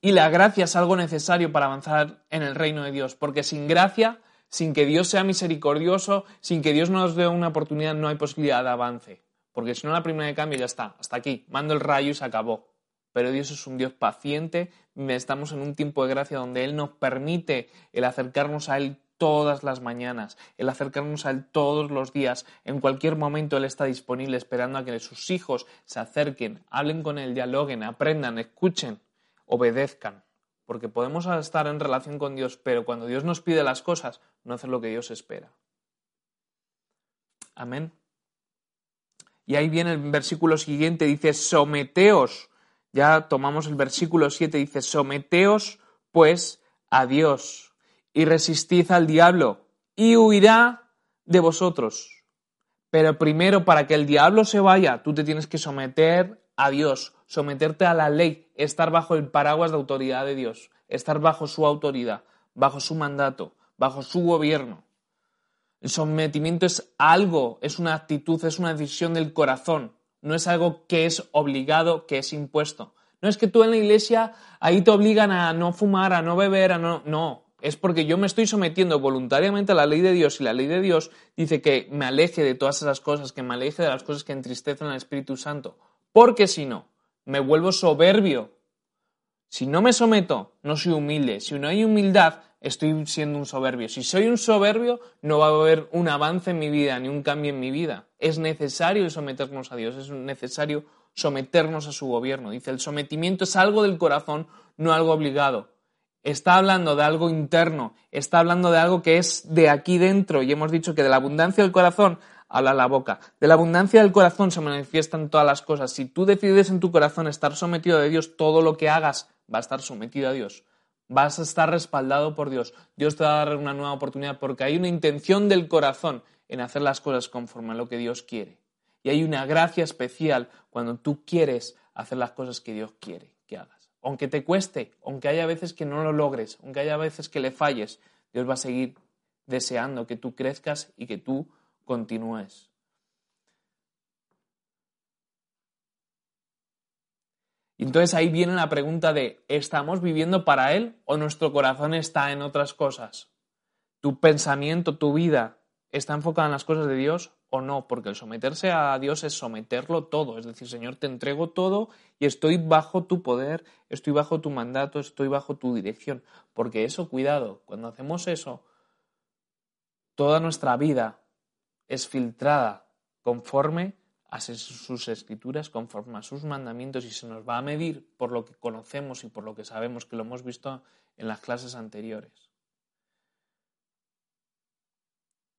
Y la gracia es algo necesario para avanzar en el reino de Dios, porque sin gracia sin que Dios sea misericordioso, sin que Dios nos dé una oportunidad, no hay posibilidad de avance. Porque si no, la primera de cambio ya está, hasta aquí, mando el rayo y se acabó. Pero Dios es un Dios paciente, estamos en un tiempo de gracia donde Él nos permite el acercarnos a Él todas las mañanas, el acercarnos a Él todos los días. En cualquier momento Él está disponible esperando a que sus hijos se acerquen, hablen con Él, dialoguen, aprendan, escuchen, obedezcan. Porque podemos estar en relación con Dios, pero cuando Dios nos pide las cosas, no hacer lo que Dios espera. Amén. Y ahí viene el versículo siguiente, dice, someteos. Ya tomamos el versículo 7, dice, someteos pues a Dios y resistid al diablo y huirá de vosotros. Pero primero, para que el diablo se vaya, tú te tienes que someter a Dios, someterte a la ley, estar bajo el paraguas de autoridad de Dios, estar bajo su autoridad, bajo su mandato, bajo su gobierno. El sometimiento es algo, es una actitud, es una decisión del corazón, no es algo que es obligado, que es impuesto. No es que tú en la iglesia ahí te obligan a no fumar, a no beber, a no... No, es porque yo me estoy sometiendo voluntariamente a la ley de Dios y la ley de Dios dice que me aleje de todas esas cosas, que me aleje de las cosas que entristecen al Espíritu Santo. Porque si no, me vuelvo soberbio. Si no me someto, no soy humilde. Si no hay humildad, estoy siendo un soberbio. Si soy un soberbio, no va a haber un avance en mi vida, ni un cambio en mi vida. Es necesario someternos a Dios, es necesario someternos a su gobierno. Dice, el sometimiento es algo del corazón, no algo obligado. Está hablando de algo interno, está hablando de algo que es de aquí dentro. Y hemos dicho que de la abundancia del corazón habla la boca. De la abundancia del corazón se manifiestan todas las cosas. Si tú decides en tu corazón estar sometido a Dios, todo lo que hagas va a estar sometido a Dios. Vas a estar respaldado por Dios. Dios te va a dar una nueva oportunidad porque hay una intención del corazón en hacer las cosas conforme a lo que Dios quiere. Y hay una gracia especial cuando tú quieres hacer las cosas que Dios quiere que hagas. Aunque te cueste, aunque haya veces que no lo logres, aunque haya veces que le falles, Dios va a seguir deseando que tú crezcas y que tú continúes. Y entonces ahí viene la pregunta de, ¿estamos viviendo para Él o nuestro corazón está en otras cosas? ¿Tu pensamiento, tu vida está enfocada en las cosas de Dios o no? Porque el someterse a Dios es someterlo todo. Es decir, Señor, te entrego todo y estoy bajo tu poder, estoy bajo tu mandato, estoy bajo tu dirección. Porque eso, cuidado, cuando hacemos eso, toda nuestra vida es filtrada conforme a sus escrituras, conforme a sus mandamientos y se nos va a medir por lo que conocemos y por lo que sabemos, que lo hemos visto en las clases anteriores.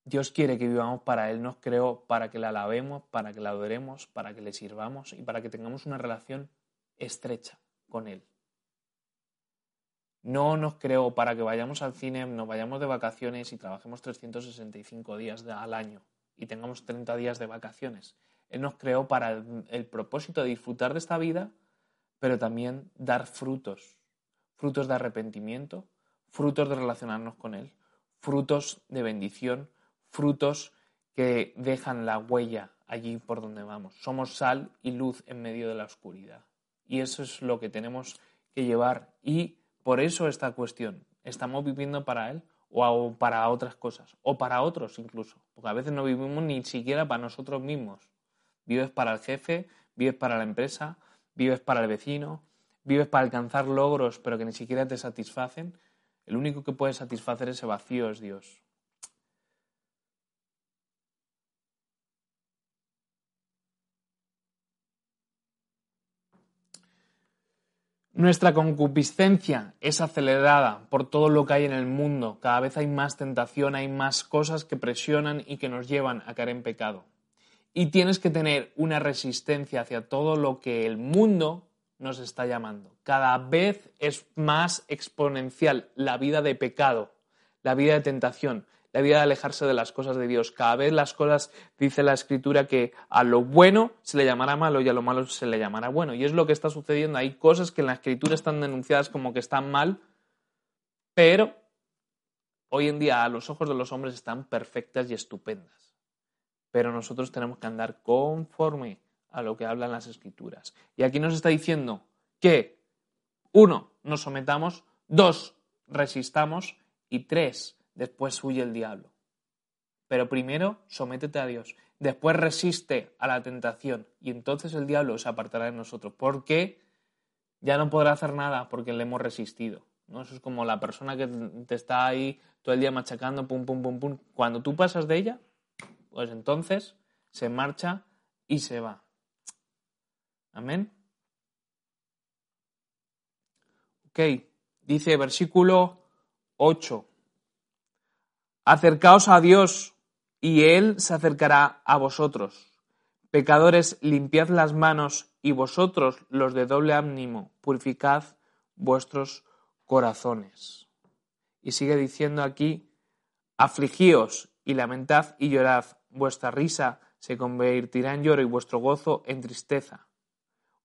Dios quiere que vivamos para Él, nos creó para que le alabemos, para que le adoremos, para que le sirvamos y para que tengamos una relación estrecha con Él. No nos creó para que vayamos al cine, nos vayamos de vacaciones y trabajemos 365 días al año y tengamos 30 días de vacaciones. Él nos creó para el, propósito de disfrutar de esta vida, pero también dar frutos, frutos de arrepentimiento, frutos de relacionarnos con Él, frutos de bendición, frutos que dejan la huella allí por donde vamos. Somos sal y luz en medio de la oscuridad. Y eso es lo que tenemos que llevar. Y por eso esta cuestión, ¿estamos viviendo para Él o para otras cosas? O para otros incluso. Porque a veces no vivimos ni siquiera para nosotros mismos. Vives para el jefe, vives para la empresa, vives para el vecino, vives para alcanzar logros pero que ni siquiera te satisfacen. El único que puede satisfacer ese vacío es Dios. Nuestra concupiscencia es acelerada por todo lo que hay en el mundo. Cada vez hay más tentación, hay más cosas que presionan y que nos llevan a caer en pecado. Y tienes que tener una resistencia hacia todo lo que el mundo nos está llamando. Cada vez es más exponencial la vida de pecado, la vida de tentación, vida de alejarse de las cosas de Dios. Cada vez las cosas, dice la escritura, que a lo bueno se le llamará malo y a lo malo se le llamará bueno. Y es lo que está sucediendo. Hay cosas que en la escritura están denunciadas como que están mal, pero hoy en día a los ojos de los hombres están perfectas y estupendas. Pero nosotros tenemos que andar conforme a lo que hablan las escrituras. Y aquí nos está diciendo que, uno, nos sometamos, dos, resistamos y tres, después huye el diablo. Pero primero sométete a Dios, después resiste a la tentación y entonces el diablo se apartará de nosotros, porque ya no podrá hacer nada porque le hemos resistido. ¿no? Eso es como la persona que te está ahí todo el día machacando, pum, pum, pum, pum. Cuando tú pasas de ella, pues entonces se marcha y se va. Amén. Ok, dice versículo 8. Acercaos a Dios y Él se acercará a vosotros. Pecadores, limpiad las manos y vosotros, los de doble ánimo, purificad vuestros corazones. Y sigue diciendo aquí, afligíos y lamentad y llorad, vuestra risa se convertirá en lloro y vuestro gozo en tristeza.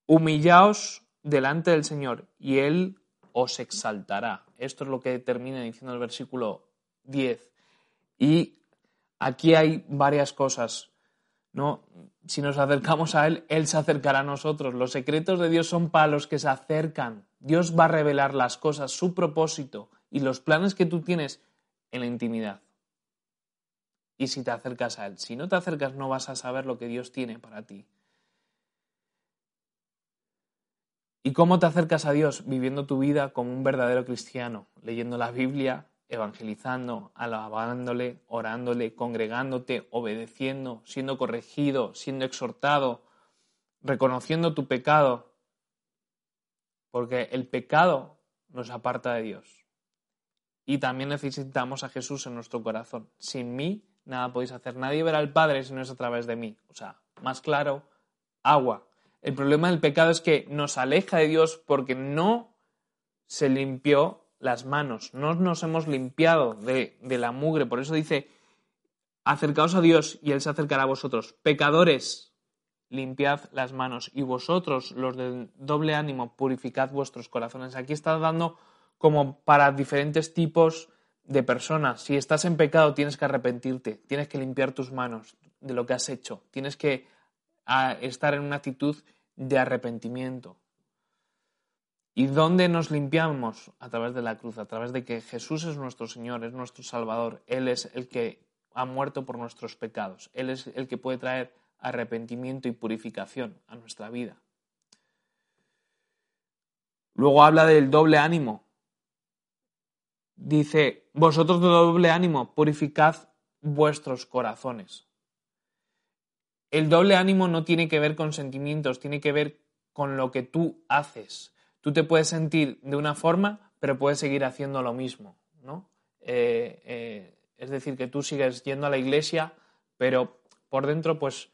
Humillaos delante del Señor y Él os exaltará. Esto es lo que termina diciendo el versículo 10. Y aquí hay varias cosas, ¿no? Si nos acercamos a Él, Él se acercará a nosotros. Los secretos de Dios son para los que se acercan. Dios va a revelar las cosas, su propósito y los planes que tú tienes en la intimidad. Y si te acercas a Él. Si no te acercas, no vas a saber lo que Dios tiene para ti. ¿Y cómo te acercas a Dios? Viviendo tu vida como un verdadero cristiano, leyendo la Biblia, evangelizando, alabándole, orándole, congregándote, obedeciendo, siendo corregido, siendo exhortado, reconociendo tu pecado, porque el pecado nos aparta de Dios. Y también necesitamos a Jesús en nuestro corazón. Sin mí nada podéis hacer. Nadie verá al Padre si no es a través de mí. O sea, más claro, agua. El problema del pecado es que nos aleja de Dios porque no se limpió las manos, no nos hemos limpiado de, la mugre. Por eso dice, acercaos a Dios y Él se acercará a vosotros. Pecadores, limpiad las manos. Y vosotros, los de doble ánimo, purificad vuestros corazones. Aquí está dando como para diferentes tipos de personas. Si estás en pecado, tienes que arrepentirte, tienes que limpiar tus manos de lo que has hecho, tienes que ah, estar en una actitud de arrepentimiento. ¿Y dónde nos limpiamos? A través de la cruz, a través de que Jesús es nuestro Señor, es nuestro Salvador. Él es el que ha muerto por nuestros pecados. Él es el que puede traer arrepentimiento y purificación a nuestra vida. Luego habla del doble ánimo. Dice, vosotros de doble ánimo, purificad vuestros corazones. El doble ánimo no tiene que ver con sentimientos, tiene que ver con lo que tú haces Tú te puedes sentir de una forma, pero puedes seguir haciendo lo mismo, ¿no? Eh, eh, es decir, que tú sigues yendo a la iglesia, pero por dentro, pues,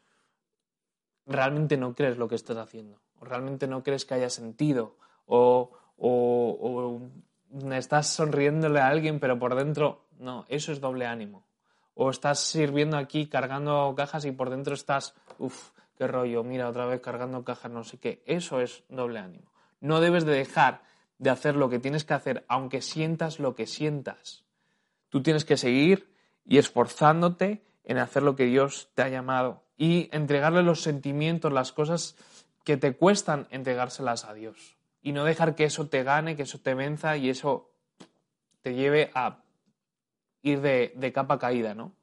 realmente no crees lo que estás haciendo, o realmente no crees que haya sentido, o, o estás sonriéndole a alguien, pero por dentro, no, eso es doble ánimo. O estás sirviendo aquí cargando cajas y por dentro estás, uff, qué rollo, mira, otra vez cargando cajas, no sé qué. Eso es doble ánimo. No debes de dejar de hacer lo que tienes que hacer, aunque sientas lo que sientas. Tú tienes que seguir y esforzándote en hacer lo que Dios te ha llamado y entregarle los sentimientos, las cosas que te cuestan entregárselas a Dios. Y no dejar que eso te gane, que eso te venza y eso te lleve a ir de, de capa caída, ¿no?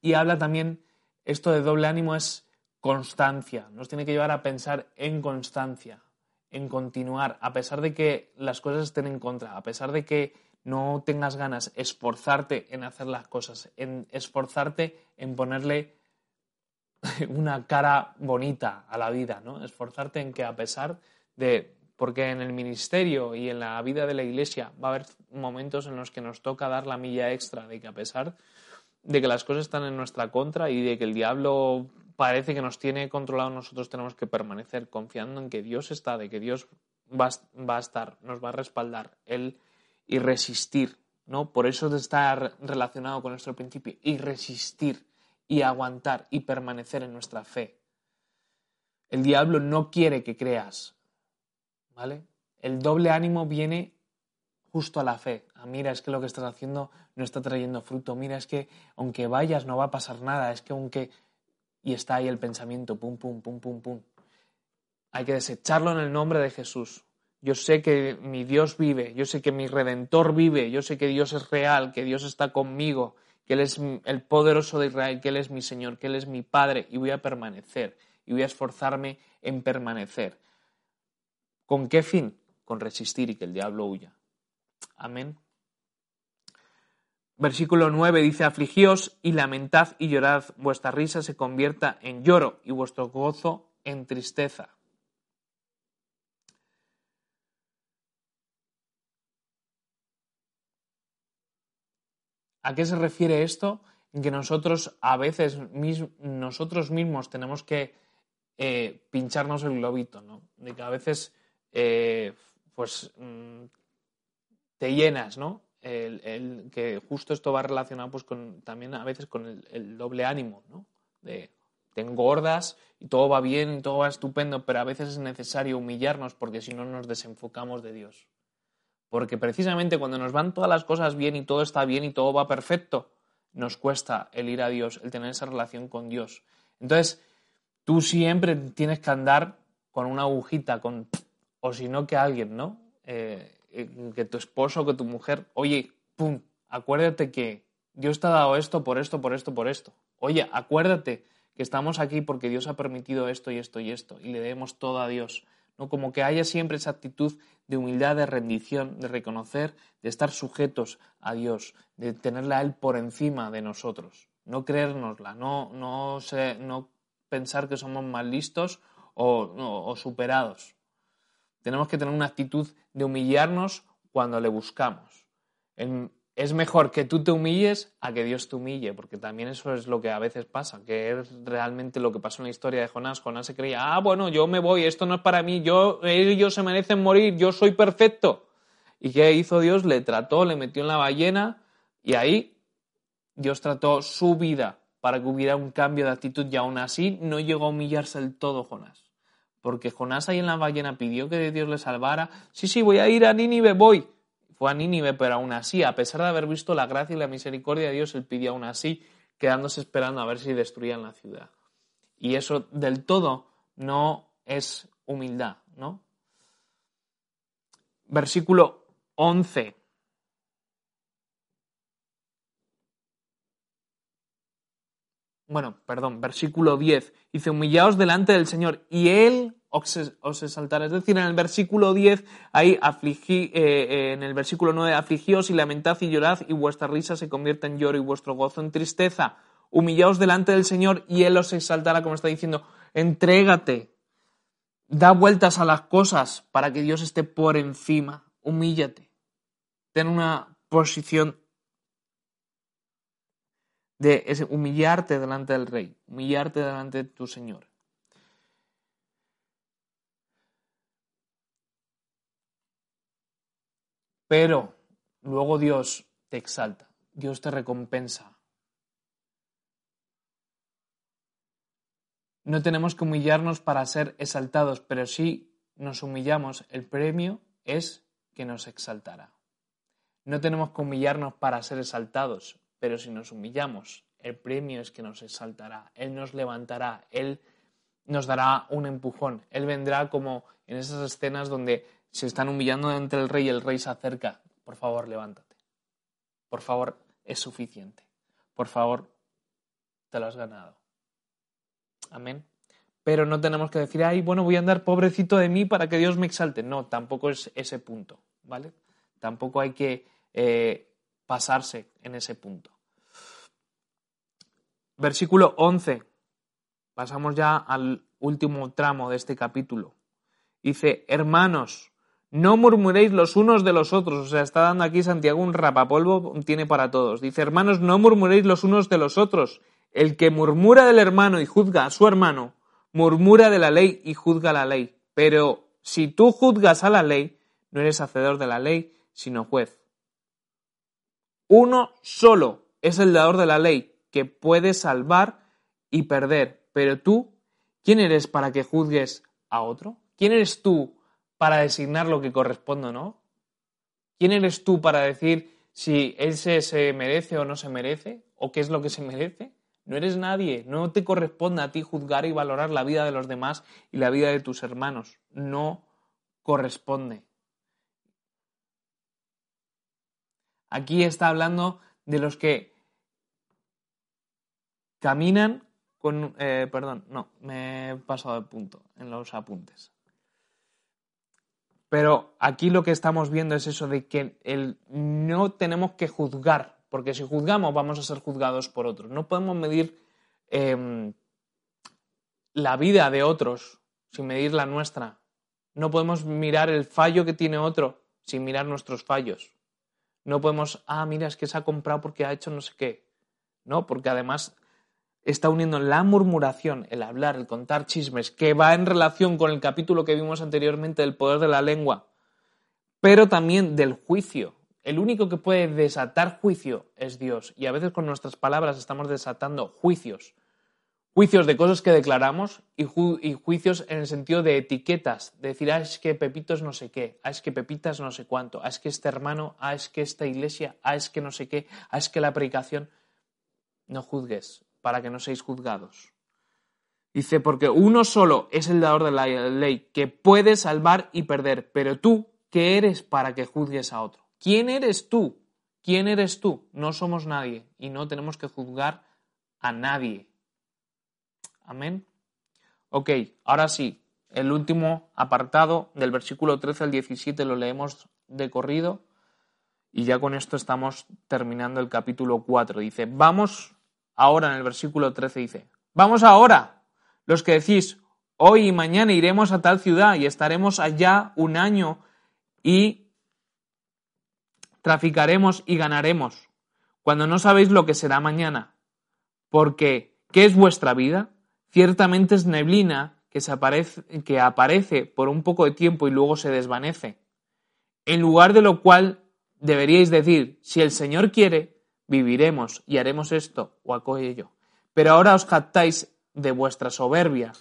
Y habla también, esto de doble ánimo es constancia, nos tiene que llevar a pensar en constancia, en continuar, a pesar de que las cosas estén en contra, a pesar de que no tengas ganas, esforzarte en hacer las cosas, en esforzarte en ponerle una cara bonita a la vida, ¿no? Esforzarte en que a pesar de porque en el ministerio y en la vida de la iglesia va a haber momentos en los que nos toca dar la milla extra de que a pesar de que las cosas están en nuestra contra y de que el diablo parece que nos tiene controlado, nosotros tenemos que permanecer confiando en que Dios está, de que Dios va, a estar, nos va a respaldar, Él y resistir, ¿no? Por eso está relacionado con nuestro principio, y resistir, y aguantar, y permanecer en nuestra fe. El diablo no quiere que creas, ¿vale? El doble ánimo viene justo a la fe. Ah, mira, es que lo que estás haciendo no está trayendo fruto. Mira, es que aunque vayas no va a pasar nada. Es que aunque y está ahí el pensamiento, pum, pum, pum, pum, pum. Hay que desecharlo en el nombre de Jesús. Yo sé que mi Dios vive, yo sé que mi Redentor vive, yo sé que Dios es real, que Dios está conmigo, que Él es el poderoso de Israel, que Él es mi Señor, que Él es mi Padre y voy a permanecer y voy a esforzarme en permanecer. ¿Con qué fin? Con resistir y que el diablo huya. Amén. Versículo 9 dice, afligíos y lamentad y llorad, vuestra risa se convierta en lloro y vuestro gozo en tristeza. ¿A qué se refiere esto? En que nosotros a veces nosotros mismos tenemos que eh, pincharnos el globito, ¿no? De que a veces eh, pues mm, te llenas, ¿no? El, que justo esto va relacionado pues con, también a veces con el, doble ánimo, ¿no? De te engordas y todo va bien todo va estupendo, pero a veces es necesario humillarnos porque si no nos desenfocamos de Dios. Porque precisamente cuando nos van todas las cosas bien y todo está bien y todo va perfecto, nos cuesta el ir a Dios, el tener esa relación con Dios. Entonces, tú siempre tienes que andar con una agujita, con, o si no que alguien, ¿no? Eh, eh, que tu esposo, que tu mujer, oye, pum, acuérdate que Dios te ha dado esto por esto, por esto, por esto. Oye, acuérdate que estamos aquí porque Dios ha permitido esto y esto y esto y le debemos todo a Dios. ¿no? Como que haya siempre esa actitud de humildad, de rendición, de reconocer, de estar sujetos a Dios, de tenerle a Él por encima de nosotros. No creérnosla, no, no, no pensar que somos más listos o superados. Tenemos que tener una actitud de humillarnos cuando le buscamos. es mejor que tú te humilles a que Dios te humille, porque también eso es lo que a veces pasa, que es realmente lo que pasó en la historia de Jonás. Jonás se creía, ah, bueno, yo me voy, esto no es para mí, yo, ellos se merecen morir, yo soy perfecto. ¿Y qué hizo Dios? Le trató, le metió en la ballena y ahí Dios trató su vida para que hubiera un cambio de actitud y aún así no llegó a humillarse del todo Jonás porque Jonás ahí en la ballena pidió que Dios le salvara. Sí, sí, voy a ir a Nínive, voy. Fue a Nínive, pero aún así, a pesar de haber visto la gracia y la misericordia de Dios, él pidió aún así, quedándose esperando a ver si destruían la ciudad. Y eso del todo no es humildad, ¿no? Versículo 11. Bueno, perdón, versículo 10. Dice, humillaos delante del Señor y Él os exaltará. Es decir, en el versículo 10, ahí afligí, eh, eh, en el versículo 9, afligíos y lamentad y llorad y vuestra risa se convierta en lloro y vuestro gozo en tristeza. Humillaos delante del Señor y Él os exaltará, como está diciendo, entrégate, da vueltas a las cosas para que Dios esté por encima, humíllate, ten una posición de humillarte delante del Rey, humillarte delante de tu Señor. Pero luego Dios te exalta, Dios te recompensa. No tenemos que humillarnos para ser exaltados, pero si nos humillamos, el premio es que nos exaltará. No tenemos que humillarnos para ser exaltados, pero si nos humillamos, el premio es que nos exaltará, Él nos levantará, Él nos dará un empujón, Él vendrá como en esas escenas donde se están humillando entre el rey y el rey se acerca. Por favor, levántate. Por favor, es suficiente. Por favor, te lo has ganado. Amén. Pero no tenemos que decir, ay, bueno, voy a andar pobrecito de mí para que Dios me exalte. No, tampoco es ese punto, ¿vale? Tampoco hay que eh, pasarse en ese punto. Versículo 11. Pasamos ya al último tramo de este capítulo. Dice, hermanos, no murmuréis los unos de los otros. O sea, está dando aquí Santiago un rapapolvo, tiene para todos. Dice, hermanos, no murmuréis los unos de los otros. El que murmura del hermano y juzga a su hermano, murmura de la ley y juzga la ley. Pero si tú juzgas a la ley, no eres hacedor de la ley, sino juez. Uno solo es el dador de la ley, que puede salvar y perder. Pero tú, ¿quién eres para que juzgues a otro? ¿Quién eres tú para designar lo que corresponde o no? ¿Quién eres tú para decir si ese se merece o no se merece? ¿O qué es lo que se merece? No eres nadie, no te corresponde a ti juzgar y valorar la vida de los demás y la vida de tus hermanos. No corresponde. Aquí está hablando de los que caminan con... Eh, perdón, no, me he pasado de punto en los apuntes. Pero aquí lo que estamos viendo es eso de que el, no tenemos que juzgar, porque si juzgamos vamos a ser juzgados por otros. No podemos medir em, la vida de otros sin medir la nuestra. No podemos mirar el fallo que tiene otro sin mirar nuestros fallos. No podemos, ah, mira, es que se ha comprado porque ha hecho no sé qué. No, porque además está uniendo la murmuración, el hablar, el contar chismes, que va en relación con el capítulo que vimos anteriormente del poder de la lengua, pero también del juicio. El único que puede desatar juicio es Dios. Y a veces con nuestras palabras estamos desatando juicios. Juicios de cosas que declaramos y, juicios en el sentido de etiquetas, de decir, ah, es que Pepito es no sé qué, ah, es que Pepitas no sé cuánto, ah, es que este hermano, ah, es que esta iglesia, ah, es que no sé qué, ah, es que la predicación. No juzgues para que no seáis juzgados. Dice, porque uno solo es el dador de la ley, que puede salvar y perder, pero tú, ¿qué eres para que juzgues a otro? ¿Quién eres tú? ¿Quién eres tú? No somos nadie y no tenemos que juzgar a nadie. Amén. Ok, ahora sí, el último apartado del versículo 13 al 17 lo leemos de corrido y ya con esto estamos terminando el capítulo 4. Dice, vamos ahora en el versículo 13, dice, vamos ahora, los que decís, hoy y mañana iremos a tal ciudad y estaremos allá un año y traficaremos y ganaremos, cuando no sabéis lo que será mañana. Porque, ¿qué es vuestra vida? Ciertamente es neblina que, se aparece, que aparece por un poco de tiempo y luego se desvanece. En lugar de lo cual deberíais decir, si el Señor quiere, viviremos y haremos esto o aquello. Pero ahora os jactáis de vuestra soberbia.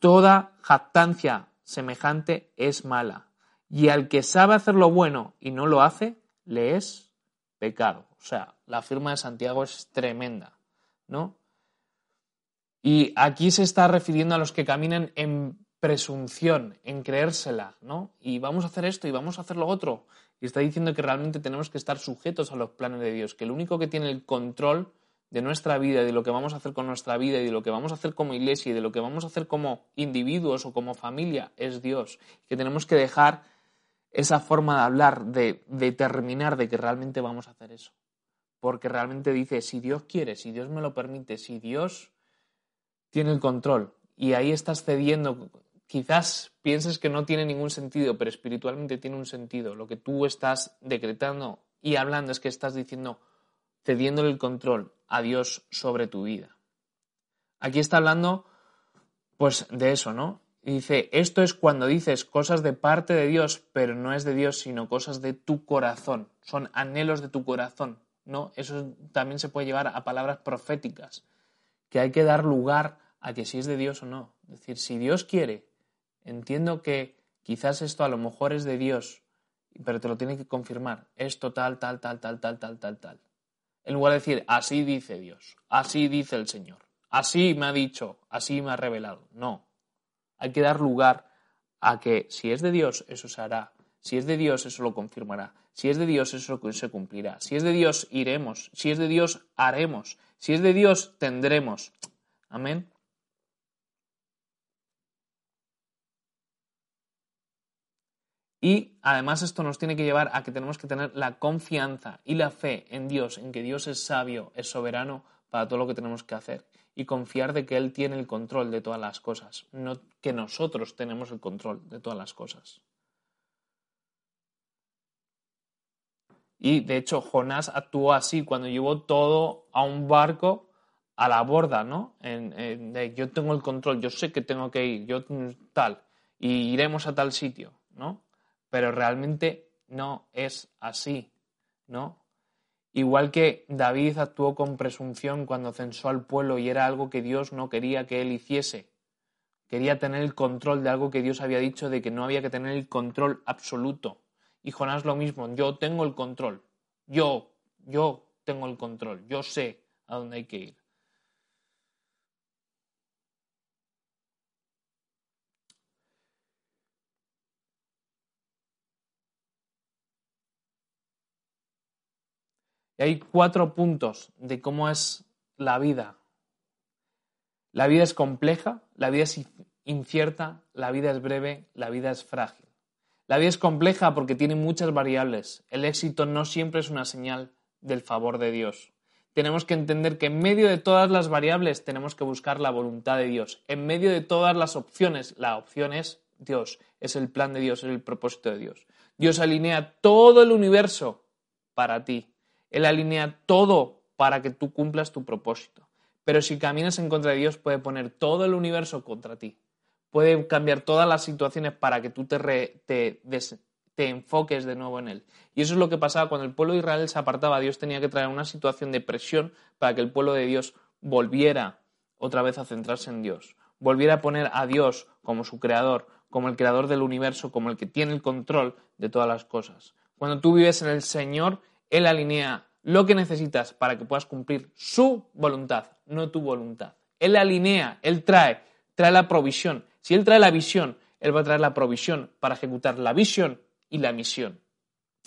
Toda jactancia semejante es mala. Y al que sabe hacer lo bueno y no lo hace, le es pecado. O sea, la firma de Santiago es tremenda, ¿no? Y aquí se está refiriendo a los que caminan en presunción, en creérsela, ¿no? Y vamos a hacer esto y vamos a hacer lo otro. Y está diciendo que realmente tenemos que estar sujetos a los planes de Dios, que el único que tiene el control de nuestra vida, de lo que vamos a hacer con nuestra vida y de lo que vamos a hacer como iglesia y de lo que vamos a hacer como individuos o como familia es Dios. Que tenemos que dejar esa forma de hablar, de determinar de que realmente vamos a hacer eso. Porque realmente dice, si Dios quiere, si Dios me lo permite, si Dios tiene el control y ahí estás cediendo, quizás pienses que no tiene ningún sentido, pero espiritualmente tiene un sentido. Lo que tú estás decretando y hablando es que estás diciendo, cediéndole el control a Dios sobre tu vida. Aquí está hablando, pues, de eso, ¿no? Dice, esto es cuando dices cosas de parte de Dios, pero no es de Dios, sino cosas de tu corazón. Son anhelos de tu corazón, ¿no? Eso también se puede llevar a palabras proféticas, que hay que dar lugar a que si es de Dios o no. Es decir, si Dios quiere, entiendo que quizás esto a lo mejor es de Dios pero te lo tiene que confirmar. Esto tal, tal, tal, tal, tal, tal, tal, tal. En lugar de decir, así dice Dios, así dice el Señor, así me ha dicho, así me ha revelado. No. Hay que dar lugar a que si es de Dios, eso se hará. Si es de Dios, eso lo confirmará. Si es de Dios, eso se cumplirá. Si es de Dios, iremos. Si es de Dios, haremos. Si es de Dios, tendremos. Amén. Y además esto nos tiene que llevar a que tenemos que tener la confianza y la fe en Dios, en que Dios es sabio, es soberano para todo lo que tenemos que hacer y confiar de que Él tiene el control de todas las cosas, no que nosotros tenemos el control de todas las cosas. Y de hecho Jonás actuó así cuando llevó todo a un barco a la borda, ¿no? De yo tengo el control, yo sé que tengo que ir, yo tal, y iremos a tal sitio, ¿no? Pero realmente no es así, ¿no? Igual que David actuó con presunción cuando censó al pueblo y era algo que Dios no quería que él hiciese. Quería tener el control de algo que Dios había dicho de que no había que tener el control absoluto. Y Jonás lo mismo, yo tengo el control. Yo, yo tengo el control. Yo sé a dónde hay que ir. Y hay cuatro puntos de cómo es la vida. La vida es compleja, la vida es incierta, la vida es breve, la vida es frágil. La vida es compleja porque tiene muchas variables. El éxito no siempre es una señal del favor de Dios. Tenemos que entender que en medio de todas las variables tenemos que buscar la voluntad de Dios. En medio de todas las opciones, la opción es Dios, es el plan de Dios, es el propósito de Dios. Dios alinea todo el universo para ti. Él alinea todo para que tú cumplas tu propósito. Pero si caminas en contra de Dios, puede poner todo el universo contra ti. Puede cambiar todas las situaciones para que tú te, te, te enfoques de nuevo en Él. Y eso es lo que pasaba cuando el pueblo de Israel se apartaba. Dios tenía que traer una situación de presión para que el pueblo de Dios volviera otra vez a centrarse en Dios. Volviera a poner a Dios como su creador, como el creador del universo, como el que tiene el control de todas las cosas. Cuando tú vives en el Señor, él alinea lo que necesitas para que puedas cumplir su voluntad, no tu voluntad. Él alinea, Él trae, trae la provisión. Si Él trae la visión, Él va a traer la provisión para ejecutar la visión y la misión.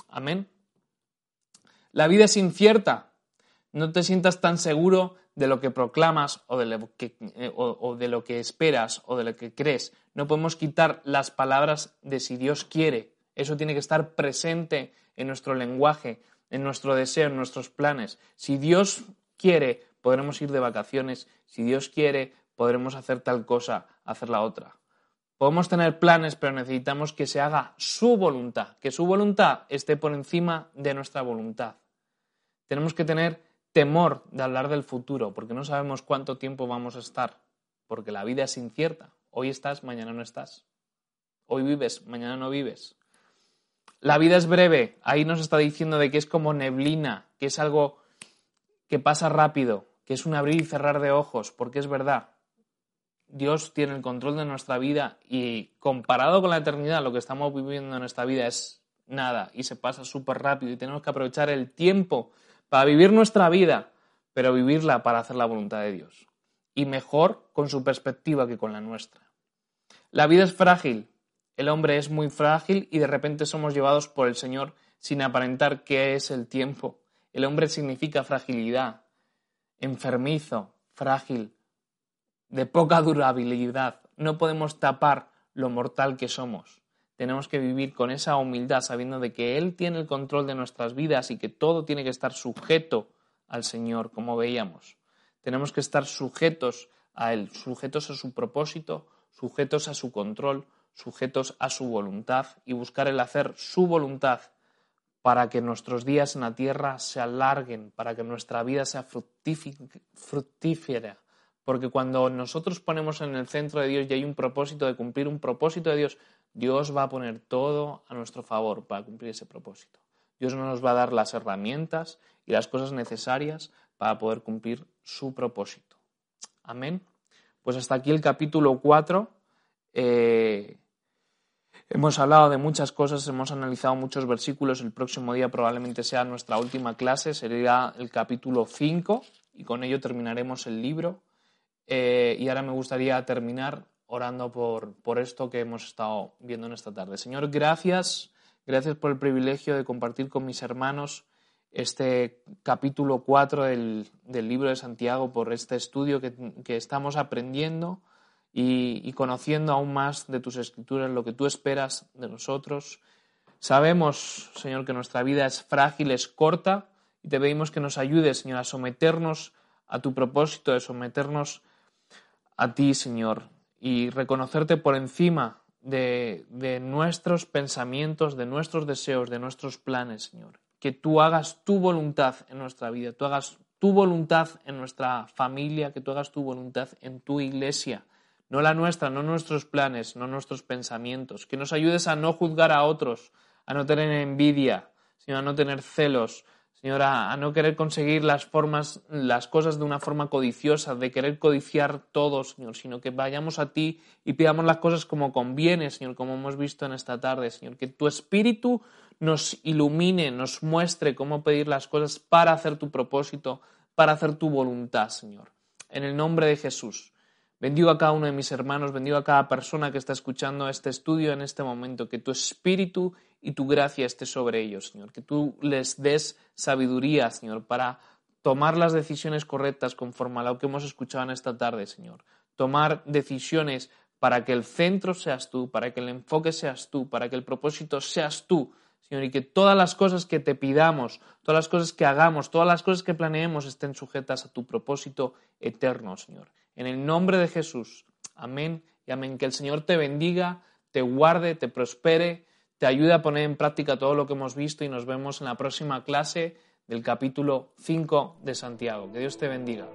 Amén. La vida es incierta. No te sientas tan seguro de lo que proclamas o de lo que, eh, o de lo que esperas o de lo que crees. No podemos quitar las palabras de si Dios quiere. Eso tiene que estar presente en nuestro lenguaje en nuestro deseo, en nuestros planes. Si Dios quiere, podremos ir de vacaciones. Si Dios quiere, podremos hacer tal cosa, hacer la otra. Podemos tener planes, pero necesitamos que se haga su voluntad, que su voluntad esté por encima de nuestra voluntad. Tenemos que tener temor de hablar del futuro, porque no sabemos cuánto tiempo vamos a estar, porque la vida es incierta. Hoy estás, mañana no estás. Hoy vives, mañana no vives. La vida es breve, ahí nos está diciendo de que es como neblina, que es algo que pasa rápido, que es un abrir y cerrar de ojos, porque es verdad. Dios tiene el control de nuestra vida y comparado con la eternidad, lo que estamos viviendo en nuestra vida es nada y se pasa súper rápido y tenemos que aprovechar el tiempo para vivir nuestra vida, pero vivirla para hacer la voluntad de Dios. Y mejor con su perspectiva que con la nuestra. La vida es frágil, el hombre es muy frágil y de repente somos llevados por el Señor sin aparentar qué es el tiempo. El hombre significa fragilidad, enfermizo, frágil, de poca durabilidad. No podemos tapar lo mortal que somos. Tenemos que vivir con esa humildad sabiendo de que Él tiene el control de nuestras vidas y que todo tiene que estar sujeto al Señor, como veíamos. Tenemos que estar sujetos a Él, sujetos a su propósito, sujetos a su control, sujetos a su voluntad y buscar el hacer su voluntad para que nuestros días en la tierra se alarguen, para que nuestra vida sea fructífera. Porque cuando nosotros ponemos en el centro de Dios y hay un propósito de cumplir un propósito de Dios, Dios va a poner todo a nuestro favor para cumplir ese propósito. Dios nos va a dar las herramientas y las cosas necesarias para poder cumplir su propósito. Amén. Pues hasta aquí el capítulo 4. Eh, Hemos hablado de muchas cosas, hemos analizado muchos versículos. El próximo día probablemente sea nuestra última clase, sería el capítulo 5 y con ello terminaremos el libro. Eh, y ahora me gustaría terminar orando por, por esto que hemos estado viendo en esta tarde. Señor, gracias, gracias por el privilegio de compartir con mis hermanos este capítulo 4 del, libro de Santiago, por este estudio que, que estamos aprendiendo y, conociendo aún más de tus escrituras, lo que tú esperas de nosotros. Sabemos, Señor, que nuestra vida es frágil, es corta, y te pedimos que nos ayudes, Señor, a someternos a tu propósito, de someternos a ti, Señor, y reconocerte por encima de, de nuestros pensamientos, de nuestros deseos, de nuestros planes, Señor. Que tú hagas tu voluntad en nuestra vida, tú hagas tu voluntad en nuestra familia, que tú hagas tu voluntad en tu iglesia no la nuestra, no nuestros planes, no nuestros pensamientos, que nos ayudes a no juzgar a otros, a no tener envidia, sino a no tener celos, Señora, a no querer conseguir las formas, las cosas de una forma codiciosa, de querer codiciar todo, Señor, sino que vayamos a ti y pidamos las cosas como conviene, Señor, como hemos visto en esta tarde, Señor, que tu Espíritu nos ilumine, nos muestre cómo pedir las cosas para hacer tu propósito, para hacer tu voluntad, Señor. En el nombre de Jesús. Bendigo a cada uno de mis hermanos, bendigo a cada persona que está escuchando este estudio en este momento, que tu espíritu y tu gracia esté sobre ellos, Señor, que tú les des sabiduría, Señor, para tomar las decisiones correctas conforme a lo que hemos escuchado en esta tarde, Señor. Tomar decisiones para que el centro seas tú, para que el enfoque seas tú, para que el propósito seas tú, Señor, y que todas las cosas que te pidamos, todas las cosas que hagamos, todas las cosas que planeemos estén sujetas a tu propósito eterno, Señor. En el nombre de Jesús. Amén y amén. Que el Señor te bendiga, te guarde, te prospere, te ayude a poner en práctica todo lo que hemos visto y nos vemos en la próxima clase del capítulo 5 de Santiago. Que Dios te bendiga.